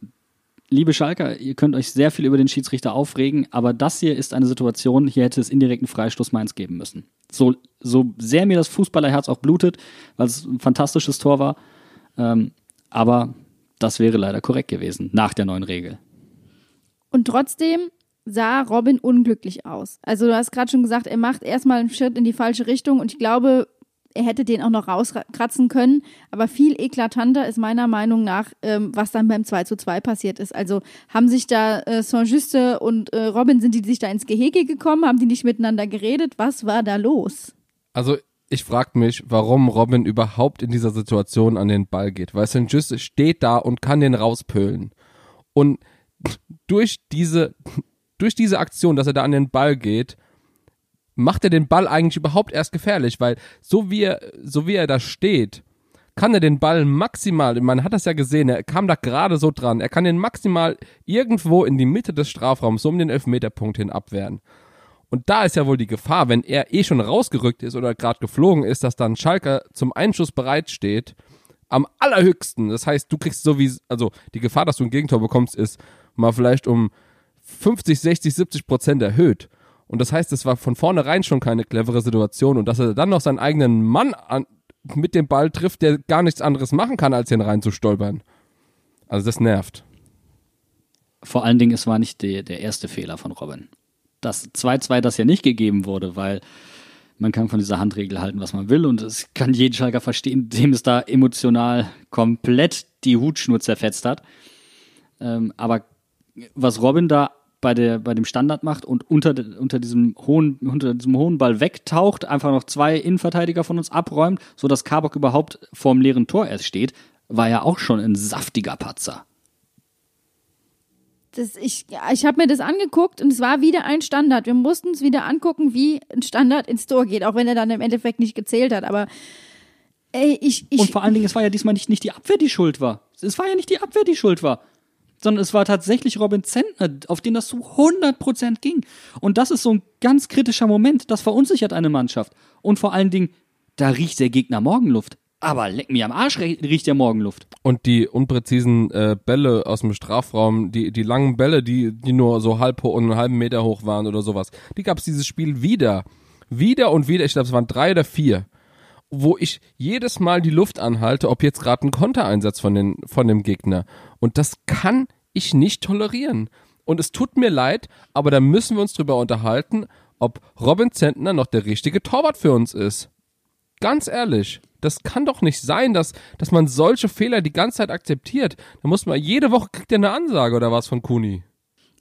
liebe Schalker, ihr könnt euch sehr viel über den Schiedsrichter aufregen, aber das hier ist eine Situation, hier hätte es indirekten Freistoß Mainz geben müssen. So, so sehr mir das Fußballerherz auch blutet, weil es ein fantastisches Tor war, ähm, aber das wäre leider korrekt gewesen, nach der neuen Regel. Und trotzdem sah Robin unglücklich aus. Also du hast gerade schon gesagt, er macht erstmal einen Schritt in die falsche Richtung und ich glaube, er hätte den auch noch rauskratzen können. Aber viel eklatanter ist meiner Meinung nach, ähm, was dann beim 2 zu 2 passiert ist. Also haben sich da äh, Saint-Juste und äh, Robin, sind die sich da ins Gehege gekommen? Haben die nicht miteinander geredet? Was war da los? Also ich frage mich, warum Robin überhaupt in dieser Situation an den Ball geht. Weil St. Just steht da und kann den rauspölen. Und durch diese, durch diese Aktion, dass er da an den Ball geht, macht er den Ball eigentlich überhaupt erst gefährlich, weil so wie er, so wie er da steht, kann er den Ball maximal, man hat das ja gesehen, er kam da gerade so dran, er kann den maximal irgendwo in die Mitte des Strafraums, so um den Elfmeterpunkt hin abwehren. Und da ist ja wohl die Gefahr, wenn er eh schon rausgerückt ist oder gerade geflogen ist, dass dann Schalker zum Einschuss bereit steht, am allerhöchsten. Das heißt, du kriegst so wie, also die Gefahr, dass du ein Gegentor bekommst, ist mal vielleicht um 50, 60, 70 Prozent erhöht. Und das heißt, es war von vornherein schon keine clevere Situation und dass er dann noch seinen eigenen Mann an, mit dem Ball trifft, der gar nichts anderes machen kann, als ihn reinzustolpern. Also das nervt. Vor allen Dingen, es war nicht die, der erste Fehler von Robin. Das 2-2, das ja nicht gegeben wurde, weil man kann von dieser Handregel halten, was man will und es kann jeden Schalker verstehen, dem es da emotional komplett die Hutschnur zerfetzt hat. Ähm, aber was Robin da bei, der, bei dem Standard macht und unter, unter, diesem hohen, unter diesem hohen Ball wegtaucht, einfach noch zwei Innenverteidiger von uns abräumt, sodass Kabok überhaupt vorm leeren Tor erst steht, war ja auch schon ein saftiger Patzer. Das, ich ich habe mir das angeguckt und es war wieder ein Standard. Wir mussten es wieder angucken, wie ein Standard ins Tor geht, auch wenn er dann im Endeffekt nicht gezählt hat. Aber ey, ich, ich. Und vor allen Dingen, es war ja diesmal nicht, nicht die Abwehr, die schuld war. Es war ja nicht die Abwehr, die schuld war sondern es war tatsächlich Robin Zentner, auf den das zu 100% ging. Und das ist so ein ganz kritischer Moment, das verunsichert eine Mannschaft. Und vor allen Dingen, da riecht der Gegner Morgenluft. Aber leck mir am Arsch riecht der Morgenluft. Und die unpräzisen äh, Bälle aus dem Strafraum, die, die langen Bälle, die, die nur so halb und einen halben Meter hoch waren oder sowas, die gab es dieses Spiel wieder. Wieder und wieder, ich glaube, es waren drei oder vier wo ich jedes Mal die Luft anhalte, ob jetzt gerade ein Kontereinsatz von, den, von dem Gegner. Und das kann ich nicht tolerieren. Und es tut mir leid, aber da müssen wir uns drüber unterhalten, ob Robin Zentner noch der richtige Torwart für uns ist. Ganz ehrlich, das kann doch nicht sein, dass, dass man solche Fehler die ganze Zeit akzeptiert. Da muss man, jede Woche kriegt er eine Ansage oder was von Kuni.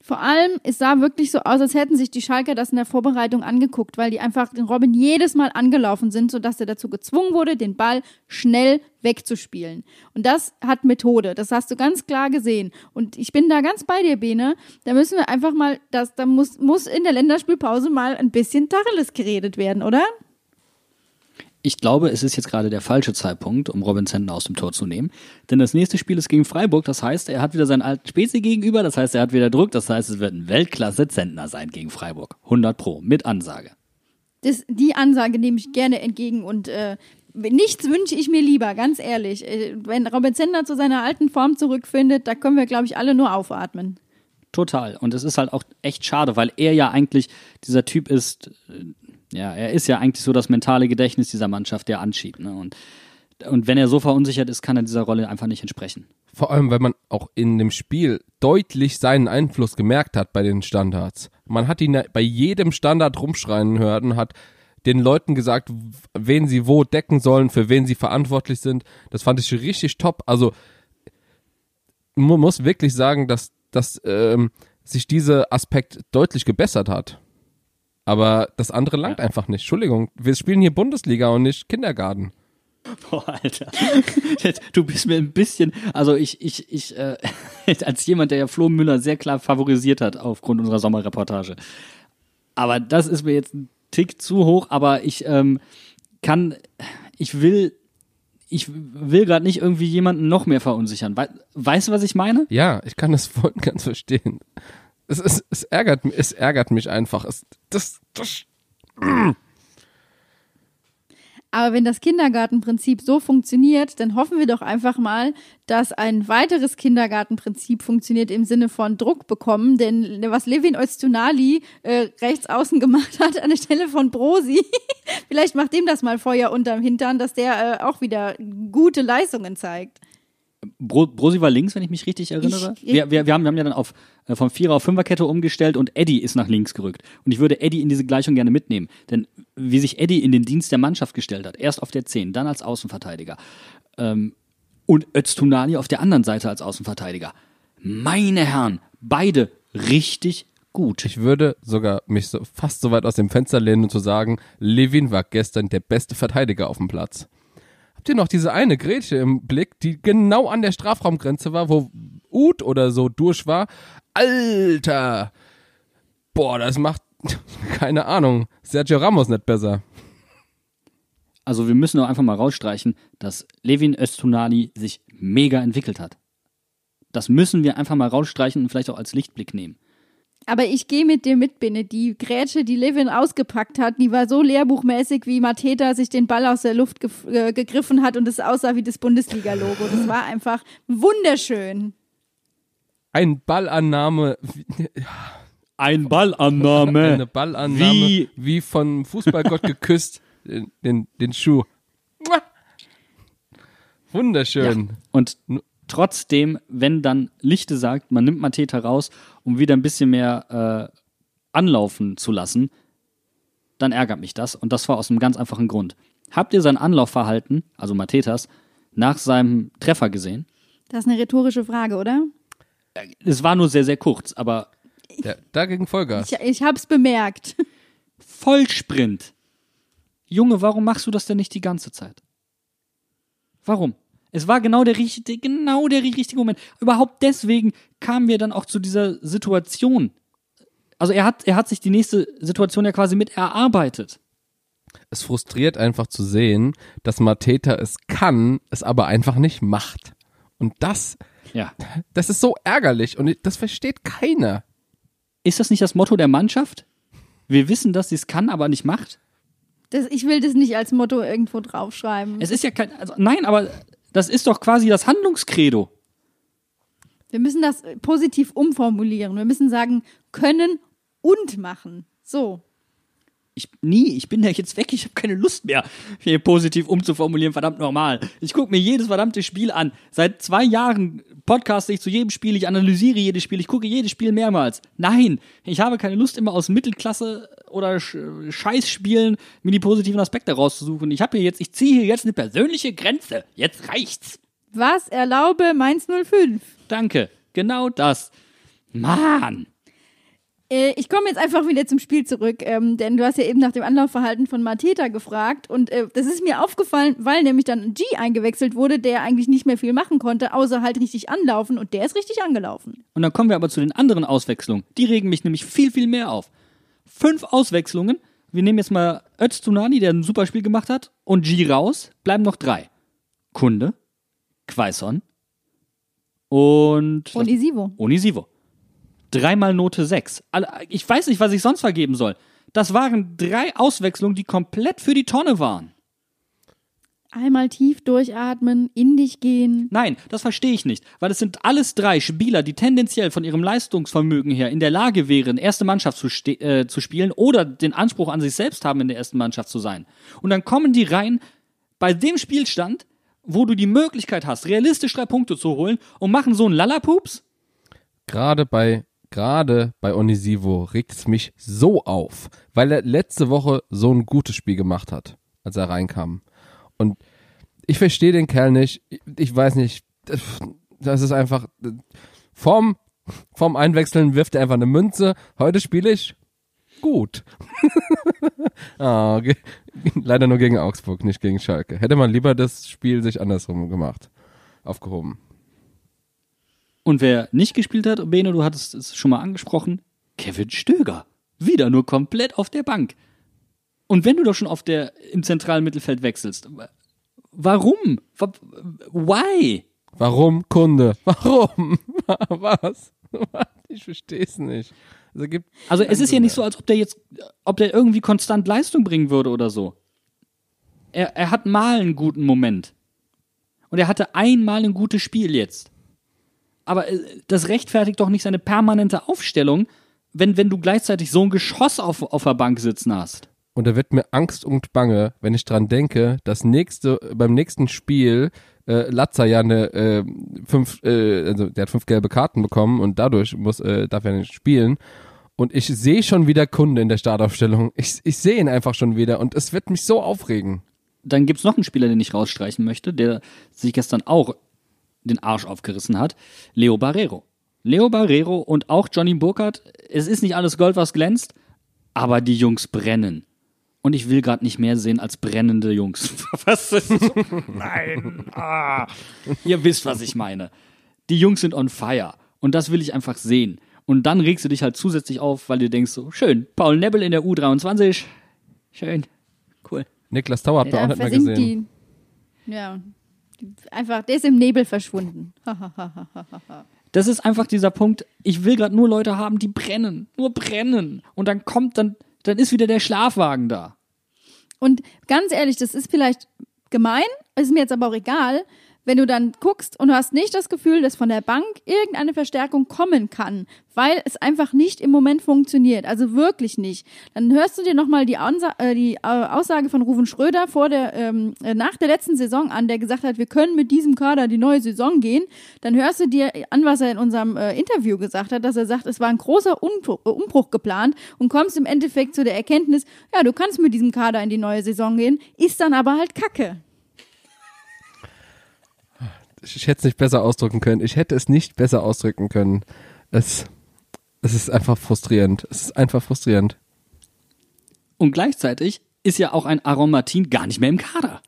Vor allem, es sah wirklich so aus, als hätten sich die Schalker das in der Vorbereitung angeguckt, weil die einfach den Robin jedes Mal angelaufen sind, sodass er dazu gezwungen wurde, den Ball schnell wegzuspielen. Und das hat Methode. Das hast du ganz klar gesehen. Und ich bin da ganz bei dir, Bene. Da müssen wir einfach mal, das, da muss, muss in der Länderspielpause mal ein bisschen Tacheles geredet werden, oder? Ich glaube, es ist jetzt gerade der falsche Zeitpunkt, um Robin Zentner aus dem Tor zu nehmen. Denn das nächste Spiel ist gegen Freiburg. Das heißt, er hat wieder seinen alten Spezi gegenüber. Das heißt, er hat wieder Druck. Das heißt, es wird ein Weltklasse-Zentner sein gegen Freiburg. 100 Pro. Mit Ansage. Das, die Ansage nehme ich gerne entgegen und äh, nichts wünsche ich mir lieber, ganz ehrlich. Äh, wenn Robin Zentner zu seiner alten Form zurückfindet, da können wir, glaube ich, alle nur aufatmen. Total. Und es ist halt auch echt schade, weil er ja eigentlich dieser Typ ist, äh, ja, er ist ja eigentlich so das mentale Gedächtnis dieser Mannschaft, der anschiebt. Ne? Und, und wenn er so verunsichert ist, kann er dieser Rolle einfach nicht entsprechen. Vor allem, weil man auch in dem Spiel deutlich seinen Einfluss gemerkt hat bei den Standards. Man hat ihn bei jedem Standard rumschreien hören und hat den Leuten gesagt, wen sie wo decken sollen, für wen sie verantwortlich sind. Das fand ich richtig top. Also man muss wirklich sagen, dass, dass ähm, sich dieser Aspekt deutlich gebessert hat. Aber das andere langt einfach nicht. Entschuldigung, wir spielen hier Bundesliga und nicht Kindergarten. Boah, Alter. Du bist mir ein bisschen, also ich, ich, ich, äh, als jemand, der ja Flo Müller sehr klar favorisiert hat aufgrund unserer Sommerreportage. Aber das ist mir jetzt ein Tick zu hoch, aber ich ähm, kann, ich will, ich will gerade nicht irgendwie jemanden noch mehr verunsichern. weißt du, was ich meine? Ja, ich kann das voll und ganz verstehen. Es, es, es, ärgert, es ärgert mich einfach. Es, das, das, Aber wenn das Kindergartenprinzip so funktioniert, dann hoffen wir doch einfach mal, dass ein weiteres Kindergartenprinzip funktioniert im Sinne von Druck bekommen. Denn was Levin Öztunali äh, rechts außen gemacht hat an der Stelle von Brosi, vielleicht macht dem das mal Feuer unterm Hintern, dass der äh, auch wieder gute Leistungen zeigt. Bro, Brosi war links, wenn ich mich richtig erinnere. Ich- wir, wir, wir, haben, wir haben ja dann auf, äh, vom Vierer auf Fünferkette umgestellt und Eddie ist nach links gerückt. Und ich würde Eddie in diese Gleichung gerne mitnehmen. Denn wie sich Eddie in den Dienst der Mannschaft gestellt hat, erst auf der 10, dann als Außenverteidiger. Ähm, und Öztunali auf der anderen Seite als Außenverteidiger. Meine Herren, beide richtig gut. Ich würde sogar mich so fast so weit aus dem Fenster lehnen und zu sagen, Levin war gestern der beste Verteidiger auf dem Platz. Habt ihr noch diese eine Grätsche im Blick, die genau an der Strafraumgrenze war, wo Uth oder so durch war? Alter! Boah, das macht, keine Ahnung, Sergio Ramos nicht besser. Also wir müssen doch einfach mal rausstreichen, dass Levin Öztunali sich mega entwickelt hat. Das müssen wir einfach mal rausstreichen und vielleicht auch als Lichtblick nehmen. Aber ich gehe mit dir mit, Binne. Die Grätsche, die Levin ausgepackt hat, die war so lehrbuchmäßig, wie Mateta sich den Ball aus der Luft gef- äh, gegriffen hat und es aussah wie das Bundesliga-Logo. Das war einfach wunderschön. Ein Ballannahme, Ein Ballannahme. eine Ballannahme, Wie- wie, von Fußballgott geküsst, den, den, den Schuh. Wunderschön. Und trotzdem, wenn dann Lichte sagt, man nimmt Mateta raus, um wieder ein bisschen mehr äh, anlaufen zu lassen, dann ärgert mich das. Und das war aus einem ganz einfachen Grund. Habt ihr sein Anlaufverhalten, also Matetas, nach seinem Treffer gesehen? Das ist eine rhetorische Frage, oder? Es war nur sehr, sehr kurz, aber Ja, da ging Vollgas. Ich, ich hab's bemerkt. Vollsprint. Junge, warum machst du das denn nicht die ganze Zeit? Warum? Es war genau der richtige, genau der richtige Moment. Überhaupt deswegen kamen wir dann auch zu dieser Situation. Also er hat, er hat sich die nächste Situation ja quasi mit erarbeitet. Es frustriert einfach zu sehen, dass Mateta es kann, es aber einfach nicht macht. Und das, Ja. das ist so ärgerlich und das versteht keiner. Ist das nicht das Motto der Mannschaft? Wir wissen, dass sie es kann, aber nicht macht? Das, ich will das nicht als Motto irgendwo draufschreiben. Es ist ja kein, also nein, aber das ist doch quasi das Handlungskredo. Wir müssen das positiv umformulieren. Wir müssen sagen, können und machen. So. Ich, nie, ich bin da jetzt weg, ich habe keine Lust mehr, hier positiv umzuformulieren, verdammt normal. Ich gucke mir jedes verdammte Spiel an. Seit zwei Jahren podcaste ich zu jedem Spiel, ich analysiere jedes Spiel, ich gucke jedes Spiel mehrmals. Nein, ich habe keine Lust, immer aus Mittelklasse oder Sch Scheißspielen mir die positiven Aspekte rauszusuchen. Ich habe hier jetzt, ich ziehe hier jetzt eine persönliche Grenze. Jetzt reicht's. Was erlaube Mainz 05? Danke. Genau das. Mann. Äh, ich komme jetzt einfach wieder zum Spiel zurück, ähm, denn du hast ja eben nach dem Anlaufverhalten von Mateta gefragt und äh, das ist mir aufgefallen, weil nämlich dann G eingewechselt wurde, der eigentlich nicht mehr viel machen konnte, außer halt richtig anlaufen und der ist richtig angelaufen. Und dann kommen wir aber zu den anderen Auswechslungen. Die regen mich nämlich viel, viel mehr auf. Fünf Auswechslungen. Wir nehmen jetzt mal Öztunani, der ein super Spiel gemacht hat, und G raus. Bleiben noch drei. Kunde, Quaison und Und Isivo. Onisivo. Dreimal Note 6. Ich weiß nicht, was ich sonst vergeben soll. Das waren drei Auswechslungen, die komplett für die Tonne waren. Einmal tief durchatmen, in dich gehen. Nein, das verstehe ich nicht, weil es sind alles drei Spieler, die tendenziell von ihrem Leistungsvermögen her in der Lage wären, erste Mannschaft zu, äh, zu spielen oder den Anspruch an sich selbst haben, in der ersten Mannschaft zu sein. Und dann kommen die rein bei dem Spielstand, wo du die Möglichkeit hast, realistisch drei Punkte zu holen und machen so einen Lallapups. Gerade bei, gerade bei Onisivo regt es mich so auf, weil er letzte Woche so ein gutes Spiel gemacht hat, als er reinkam. Und ich verstehe den Kerl nicht. Ich- weiß nicht. Das ist einfach, vorm, vorm Einwechseln wirft er einfach eine Münze. Heute spiele ich gut. ge- leider nur gegen Augsburg, nicht gegen Schalke. Hätte man lieber das Spiel sich andersrum gemacht. Aufgehoben. Und wer nicht gespielt hat, Bene, du hattest es schon mal angesprochen, Kevin Stöger. Wieder nur komplett auf der Bank. Und wenn du doch schon auf der, im zentralen Mittelfeld wechselst, wa- warum? Wa- Why? Warum, Kunde? Warum? Was? Ich verstehe es nicht. Also, gibt Also es ist ja nicht so, als ob der jetzt, ob der irgendwie konstant Leistung bringen würde oder so. Er, er hat mal einen guten Moment. Und er hatte einmal ein gutes Spiel jetzt. Aber äh, das rechtfertigt doch nicht seine permanente Aufstellung, wenn, wenn du gleichzeitig so ein Geschoss auf, auf der Bank sitzen hast. Und da wird mir Angst und Bange, wenn ich dran denke, dass nächste, beim nächsten Spiel äh, Latzer ja eine äh, fünf, äh, also der hat fünf gelbe Karten bekommen und dadurch muss äh, darf er nicht spielen. Und ich sehe schon wieder Kunde in der Startaufstellung. Ich, ich sehe ihn einfach schon wieder und es wird mich so aufregen. Dann gibt's noch einen Spieler, den ich rausstreichen möchte, der sich gestern auch den Arsch aufgerissen hat. Leo Barrero. Leo Barrero und auch Johnny Burkhardt. Es ist nicht alles Gold, was glänzt, aber die Jungs brennen. Und ich will gerade nicht mehr sehen als brennende Jungs. was ist so? Nein. Ah. Ihr wisst, was ich meine. Die Jungs sind on fire. Und das will ich einfach sehen. Und dann regst du dich halt zusätzlich auf, weil du denkst so, schön, Paul Nebel in der U23. Schön. Cool. Niklas Tauer habt ihr Da auch nicht mehr gesehen. Die, ja, einfach, der ist im Nebel verschwunden. Das ist einfach dieser Punkt, ich will gerade nur Leute haben, die brennen. Nur brennen. Und dann kommt, dann, dann ist wieder der Schlafwagen da. Und ganz ehrlich, das ist vielleicht gemein, ist mir jetzt aber auch egal, wenn du dann guckst und du hast nicht das Gefühl, dass von der Bank irgendeine Verstärkung kommen kann, weil es einfach nicht im Moment funktioniert, also wirklich nicht. Dann hörst du dir nochmal die, Ansa äh, die äh, Aussage von Ruven Schröder vor der, ähm, äh, nach der letzten Saison an, der gesagt hat, wir können mit diesem Kader die neue Saison gehen. Dann hörst du dir an, was er in unserem äh, Interview gesagt hat, dass er sagt, es war ein großer Umbruch, äh, Umbruch geplant und kommst im Endeffekt zu der Erkenntnis, ja, du kannst mit diesem Kader in die neue Saison gehen, ist dann aber halt Kacke. Ich hätte es nicht besser ausdrücken können. Ich hätte es nicht besser ausdrücken können. Es, es ist einfach frustrierend. Es ist einfach frustrierend. Und gleichzeitig ist ja auch ein Aaron Martin gar nicht mehr im Kader.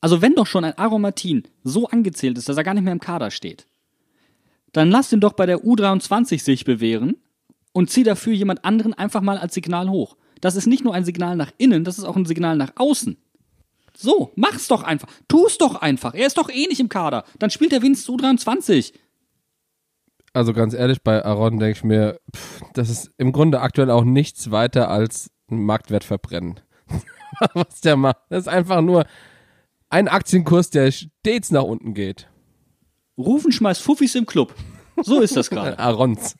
Also wenn doch schon ein Aaron Martin so angezählt ist, dass er gar nicht mehr im Kader steht, dann lass ihn doch bei der U23 sich bewähren und zieh dafür jemand anderen einfach mal als Signal hoch. Das ist nicht nur ein Signal nach innen, das ist auch ein Signal nach außen. So, mach's doch einfach. Tu's doch einfach. Er ist doch eh nicht im Kader. Dann spielt er wenigstens U23. Also ganz ehrlich, bei Aaron denke ich mir, pff, das ist im Grunde aktuell auch nichts weiter als ein Marktwert verbrennen. Was der macht. Das ist einfach nur ein Aktienkurs, der stets nach unten geht. Rufen schmeißt Fuffis im Club. So ist das gerade. Aarons.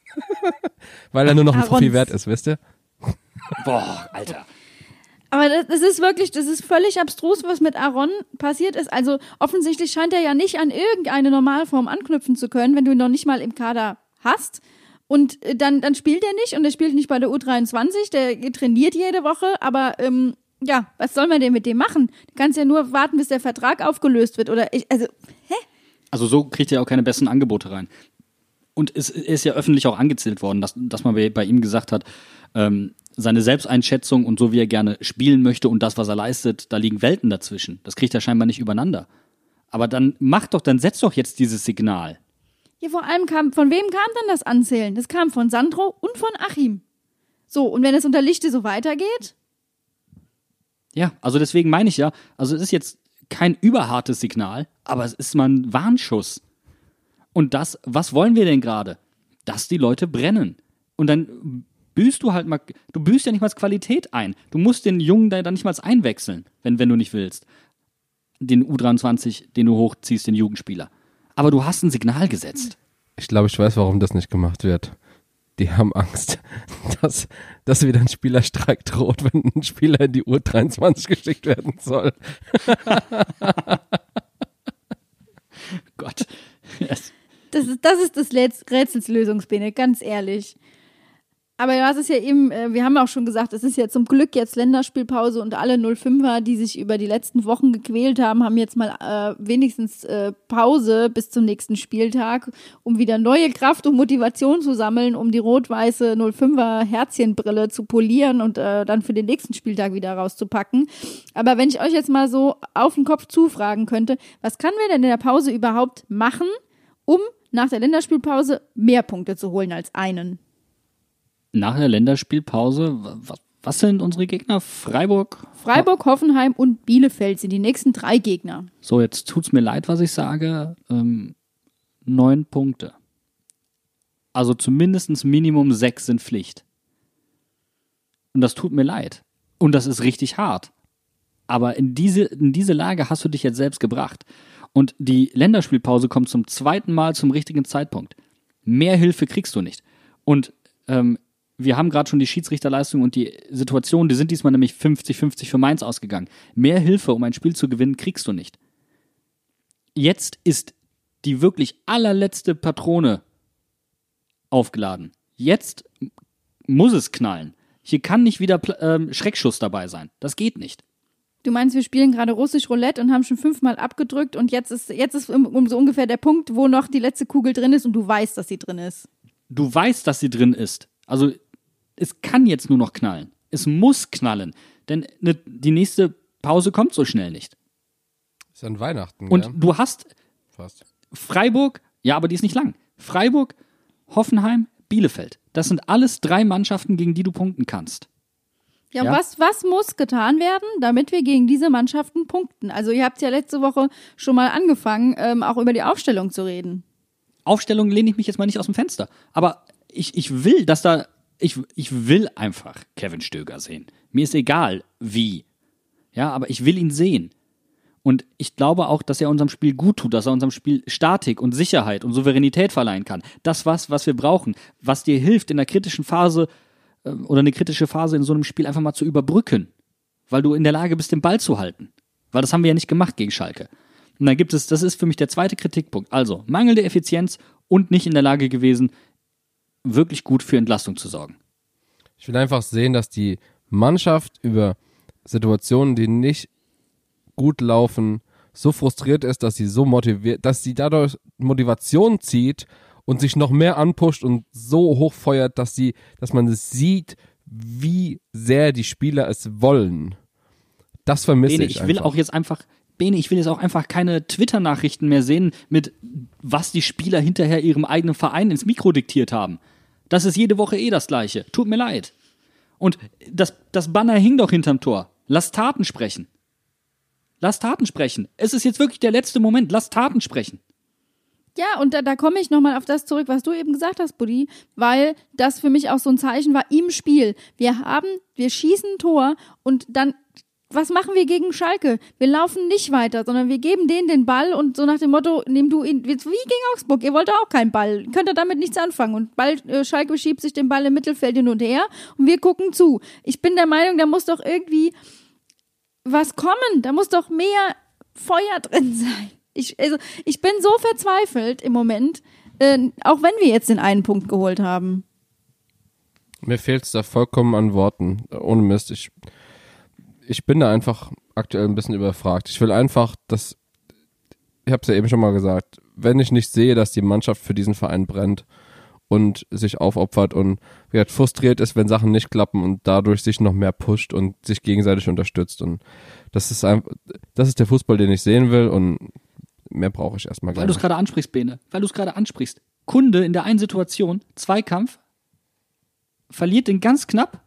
Weil er nur noch ein. Fuffi wert ist, wisst ihr? Boah, Alter. Aber das, das ist wirklich, das ist völlig abstrus, was mit Aaron passiert ist. Also offensichtlich scheint er ja nicht an irgendeine Normalform anknüpfen zu können, wenn du ihn noch nicht mal im Kader hast. Und äh, dann, dann spielt er nicht und er spielt nicht bei der U23, der trainiert jede Woche, aber ähm, ja, was soll man denn mit dem machen? Du kannst ja nur warten, bis der Vertrag aufgelöst wird. Oder ich, also, hä? Also so kriegt er auch keine besseren Angebote rein. Und es ist ja öffentlich auch angezählt worden, dass, dass man bei, bei ihm gesagt hat, ähm, seine Selbsteinschätzung und so wie er gerne spielen möchte und das, was er leistet, da liegen Welten dazwischen. Das kriegt er scheinbar nicht übereinander. Aber dann mach doch, dann setz doch jetzt dieses Signal. Ja, vor allem kam, von wem kam dann das Anzählen? Das kam von Sandro und von Achim. So, und wenn es unter Lichte so weitergeht, Ja, also deswegen meine ich ja, also es ist jetzt kein überhartes Signal, aber es ist mal ein Warnschuss. Und das, was wollen wir denn gerade? Dass die Leute brennen. Und dann büßt du halt mal, du büßt ja nicht mal Qualität ein. Du musst den Jungen da dann nicht mal einwechseln, wenn, wenn du nicht willst. Den U23, den du hochziehst, den Jugendspieler. Aber du hast ein Signal gesetzt. Ich glaube, ich weiß, warum das nicht gemacht wird. Die haben Angst, dass, dass wieder ein Spielerstreik droht, wenn ein Spieler in die U23 geschickt werden soll. Gott. Das ist das, ist das Läts- Rätsels Lösungsbene, ganz ehrlich. Aber du hast es ja eben, äh, wir haben auch schon gesagt, es ist ja zum Glück jetzt Länderspielpause und alle 05er, die sich über die letzten Wochen gequält haben, haben jetzt mal äh, wenigstens äh, Pause bis zum nächsten Spieltag, um wieder neue Kraft und Motivation zu sammeln, um die rot-weiße 05er Herzchenbrille zu polieren und äh, dann für den nächsten Spieltag wieder rauszupacken. Aber wenn ich euch jetzt mal so auf den Kopf zufragen könnte, was kann wir denn in der Pause überhaupt machen, um nach der Länderspielpause mehr Punkte zu holen als einen? Nach der Länderspielpause, was, was sind unsere Gegner? Freiburg? Freiburg, Hoffenheim und Bielefeld sind die nächsten drei Gegner. So, jetzt tut's mir leid, was ich sage. Ähm, neun Punkte. Also zumindest Minimum sechs sind Pflicht. Und das tut mir leid. Und das ist richtig hart. Aber in diese, in diese Lage hast du dich jetzt selbst gebracht. Und die Länderspielpause kommt zum zweiten Mal zum richtigen Zeitpunkt. Mehr Hilfe kriegst du nicht. Und ähm, wir haben gerade schon die Schiedsrichterleistung und die Situation, die sind diesmal nämlich 50-50 für Mainz ausgegangen. Mehr Hilfe, um ein Spiel zu gewinnen, kriegst du nicht. jetzt ist die wirklich allerletzte Patrone aufgeladen. Jetzt muss es knallen. Hier kann nicht wieder ähm, Schreckschuss dabei sein. Das geht nicht. Du meinst, wir spielen gerade russisch Roulette und haben schon fünfmal abgedrückt und jetzt ist, jetzt ist um so ungefähr der Punkt, wo noch die letzte Kugel drin ist und du weißt, dass sie drin ist. Du weißt, dass sie drin ist. Also es kann jetzt nur noch knallen. Es muss knallen. Denn ne, die nächste Pause kommt so schnell nicht. Ist an Weihnachten, Und ja? du hast Fast. Freiburg, ja, aber die ist nicht lang. Freiburg, Hoffenheim, Bielefeld. Das sind alles drei Mannschaften, gegen die du punkten kannst. Ja, Ja. Was, was muss getan werden, damit wir gegen diese Mannschaften punkten? Also ihr habt ja letzte Woche schon mal angefangen, ähm, auch über die Aufstellung zu reden. Aufstellung lehne ich mich jetzt mal nicht aus dem Fenster. Aber ich, ich will, dass da, ich, ich will einfach Kevin Stöger sehen. Mir ist egal, wie. Ja, aber ich will ihn sehen. Und ich glaube auch, dass er unserem Spiel gut tut, dass er unserem Spiel Statik und Sicherheit und Souveränität verleihen kann. Das was, was wir brauchen, was dir hilft, in der kritischen Phase äh, oder eine kritische Phase in so einem Spiel einfach mal zu überbrücken. Weil du in der Lage bist, den Ball zu halten. Weil das haben wir ja nicht gemacht gegen Schalke. Und dann gibt es, das ist für mich der zweite Kritikpunkt. Also, mangelnde Effizienz und nicht in der Lage gewesen, wirklich gut für Entlastung zu sorgen. Ich will einfach sehen, dass die Mannschaft über Situationen, die nicht gut laufen, so frustriert ist, dass sie so motiviert, dass sie dadurch Motivation zieht und sich noch mehr anpusht und so hochfeuert, dass sie, dass man es sieht, wie sehr die Spieler es wollen. Das vermisse Bene, ich. ich will einfach. auch jetzt einfach, Bene, ich will jetzt auch einfach keine Twitter-Nachrichten mehr sehen mit, was die Spieler hinterher ihrem eigenen Verein ins Mikro diktiert haben. Das ist jede Woche eh das Gleiche. Tut mir leid. Und das, das Banner hing doch hinterm Tor. Lass Taten sprechen. Lass Taten sprechen. Es ist jetzt wirklich der letzte Moment. Lass Taten sprechen. Ja, und da, da komme ich nochmal auf das zurück, was du eben gesagt hast, Buddy, weil das für mich auch so ein Zeichen war im Spiel. Wir haben, wir schießen ein Tor und dann, was machen wir gegen Schalke? Wir laufen nicht weiter, sondern wir geben denen den Ball und so nach dem Motto, nimm du ihn, wie gegen Augsburg, ihr wollt auch keinen Ball, könnt ihr damit nichts anfangen und Ball, äh, Schalke schiebt sich den Ball im Mittelfeld hin und her und wir gucken zu. Ich bin der Meinung, da muss doch irgendwie was kommen, da muss doch mehr Feuer drin sein. Ich, also, ich bin so verzweifelt im Moment, äh, auch wenn wir jetzt den einen Punkt geholt haben. Mir fehlt es da vollkommen an Worten. Ohne Mist. Ich, ich bin da einfach aktuell ein bisschen überfragt. Ich will einfach, dass, ich habe es ja eben schon mal gesagt, wenn ich nicht sehe, dass die Mannschaft für diesen Verein brennt und sich aufopfert und wie gesagt, frustriert ist, wenn Sachen nicht klappen und dadurch sich noch mehr pusht und sich gegenseitig unterstützt. Und das ist einfach, das ist der Fußball, den ich sehen will und mehr brauche ich erstmal gar Weil du es nicht. gerade ansprichst, Bene. Weil du es gerade ansprichst. Kunde in der einen Situation, Zweikampf, verliert den ganz knapp.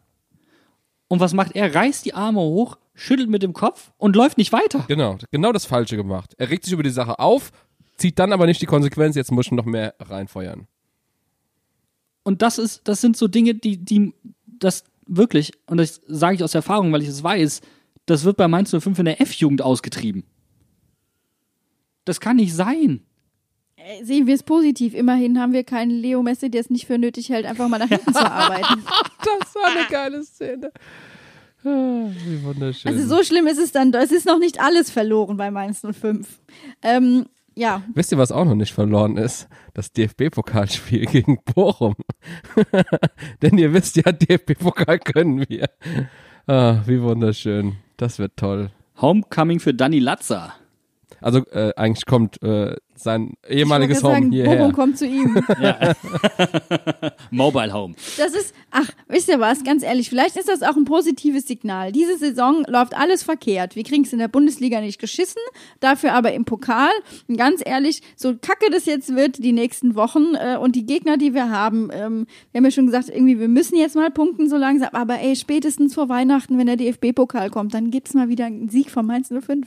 Und was macht er? Reißt die Arme hoch, schüttelt mit dem Kopf und läuft nicht weiter. Genau, genau das Falsche gemacht. Er regt sich über die Sache auf, zieht dann aber nicht die Konsequenz, jetzt muss ich noch mehr reinfeuern. Und das ist, das sind so Dinge, die, die, das wirklich, und das sage ich aus Erfahrung, weil ich es weiß, das wird bei Mainz 05 in der F-Jugend ausgetrieben. Das kann nicht sein. Äh, Sehen wir es positiv. Immerhin haben wir keinen Leo Messi, der es nicht für nötig hält, einfach mal nach hinten zu arbeiten. Das war eine geile Szene. Wie wunderschön. Also so schlimm ist es dann. Es ist noch nicht alles verloren bei Mainz 05. Ähm, ja, Wisst ihr, was auch noch nicht verloren ist? Das DFB-Pokalspiel gegen Bochum. Denn ihr wisst ja, DFB-Pokal können wir. Ah, wie wunderschön. Das wird toll. Homecoming für Danny Latzer. Also äh, eigentlich kommt äh, sein ehemaliges Home sagen, hierher. Bochum kommt zu ihm. Mobile Home. Das ist, ach, wisst ihr was, ganz ehrlich, vielleicht ist das auch ein positives Signal. Diese Saison läuft alles verkehrt. Wir kriegen es in der Bundesliga nicht geschissen, dafür aber im Pokal. Und ganz ehrlich, so kacke das jetzt wird die nächsten Wochen äh, und die Gegner, die wir haben, ähm, wir haben ja schon gesagt, irgendwie, wir müssen jetzt mal punkten so langsam, aber ey, spätestens vor Weihnachten, wenn der DFB-Pokal kommt, dann gibt's mal wieder einen Sieg von Mainz 05.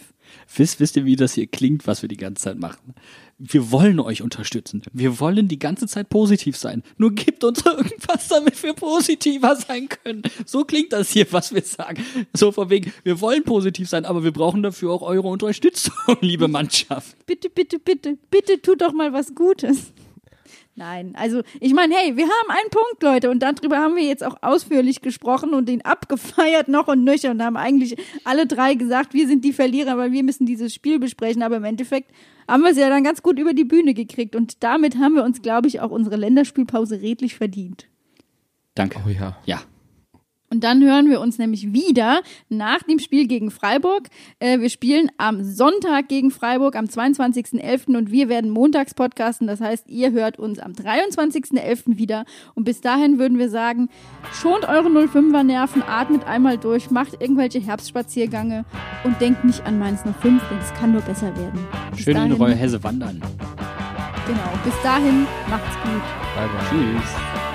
Wisst, wisst ihr, wie das hier klingt, was wir die ganze Zeit machen? Wir wollen euch unterstützen. Wir wollen die ganze Zeit positiv sein. Nur gebt uns irgendwas, damit wir positiver sein können. So klingt das hier, was wir sagen. So von wegen, wir wollen positiv sein, aber wir brauchen dafür auch eure Unterstützung, liebe Mannschaft. Bitte, bitte, bitte, bitte tut doch mal was Gutes. Nein, also ich meine, hey, wir haben einen Punkt, Leute, und darüber haben wir jetzt auch ausführlich gesprochen und den abgefeiert noch und nöcher und haben eigentlich alle drei gesagt, wir sind die Verlierer, weil wir müssen dieses Spiel besprechen, aber im Endeffekt haben wir es ja dann ganz gut über die Bühne gekriegt und damit haben wir uns, glaube ich, auch unsere Länderspielpause redlich verdient. Danke. Oh ja. Ja. Und dann hören wir uns nämlich wieder nach dem Spiel gegen Freiburg. Äh, wir spielen am Sonntag gegen Freiburg am 22.11. und wir werden montags podcasten. Das heißt, ihr hört uns am 23.11. wieder. Und bis dahin würden wir sagen, schont eure 05er Nerven, atmet einmal durch, macht irgendwelche Herbstspaziergänge und denkt nicht an Mainz 05, denn es kann nur besser werden. Bis Schön in dahin- Reue Hesse wandern. Genau. Bis dahin, macht's gut. Bye, bye. Tschüss.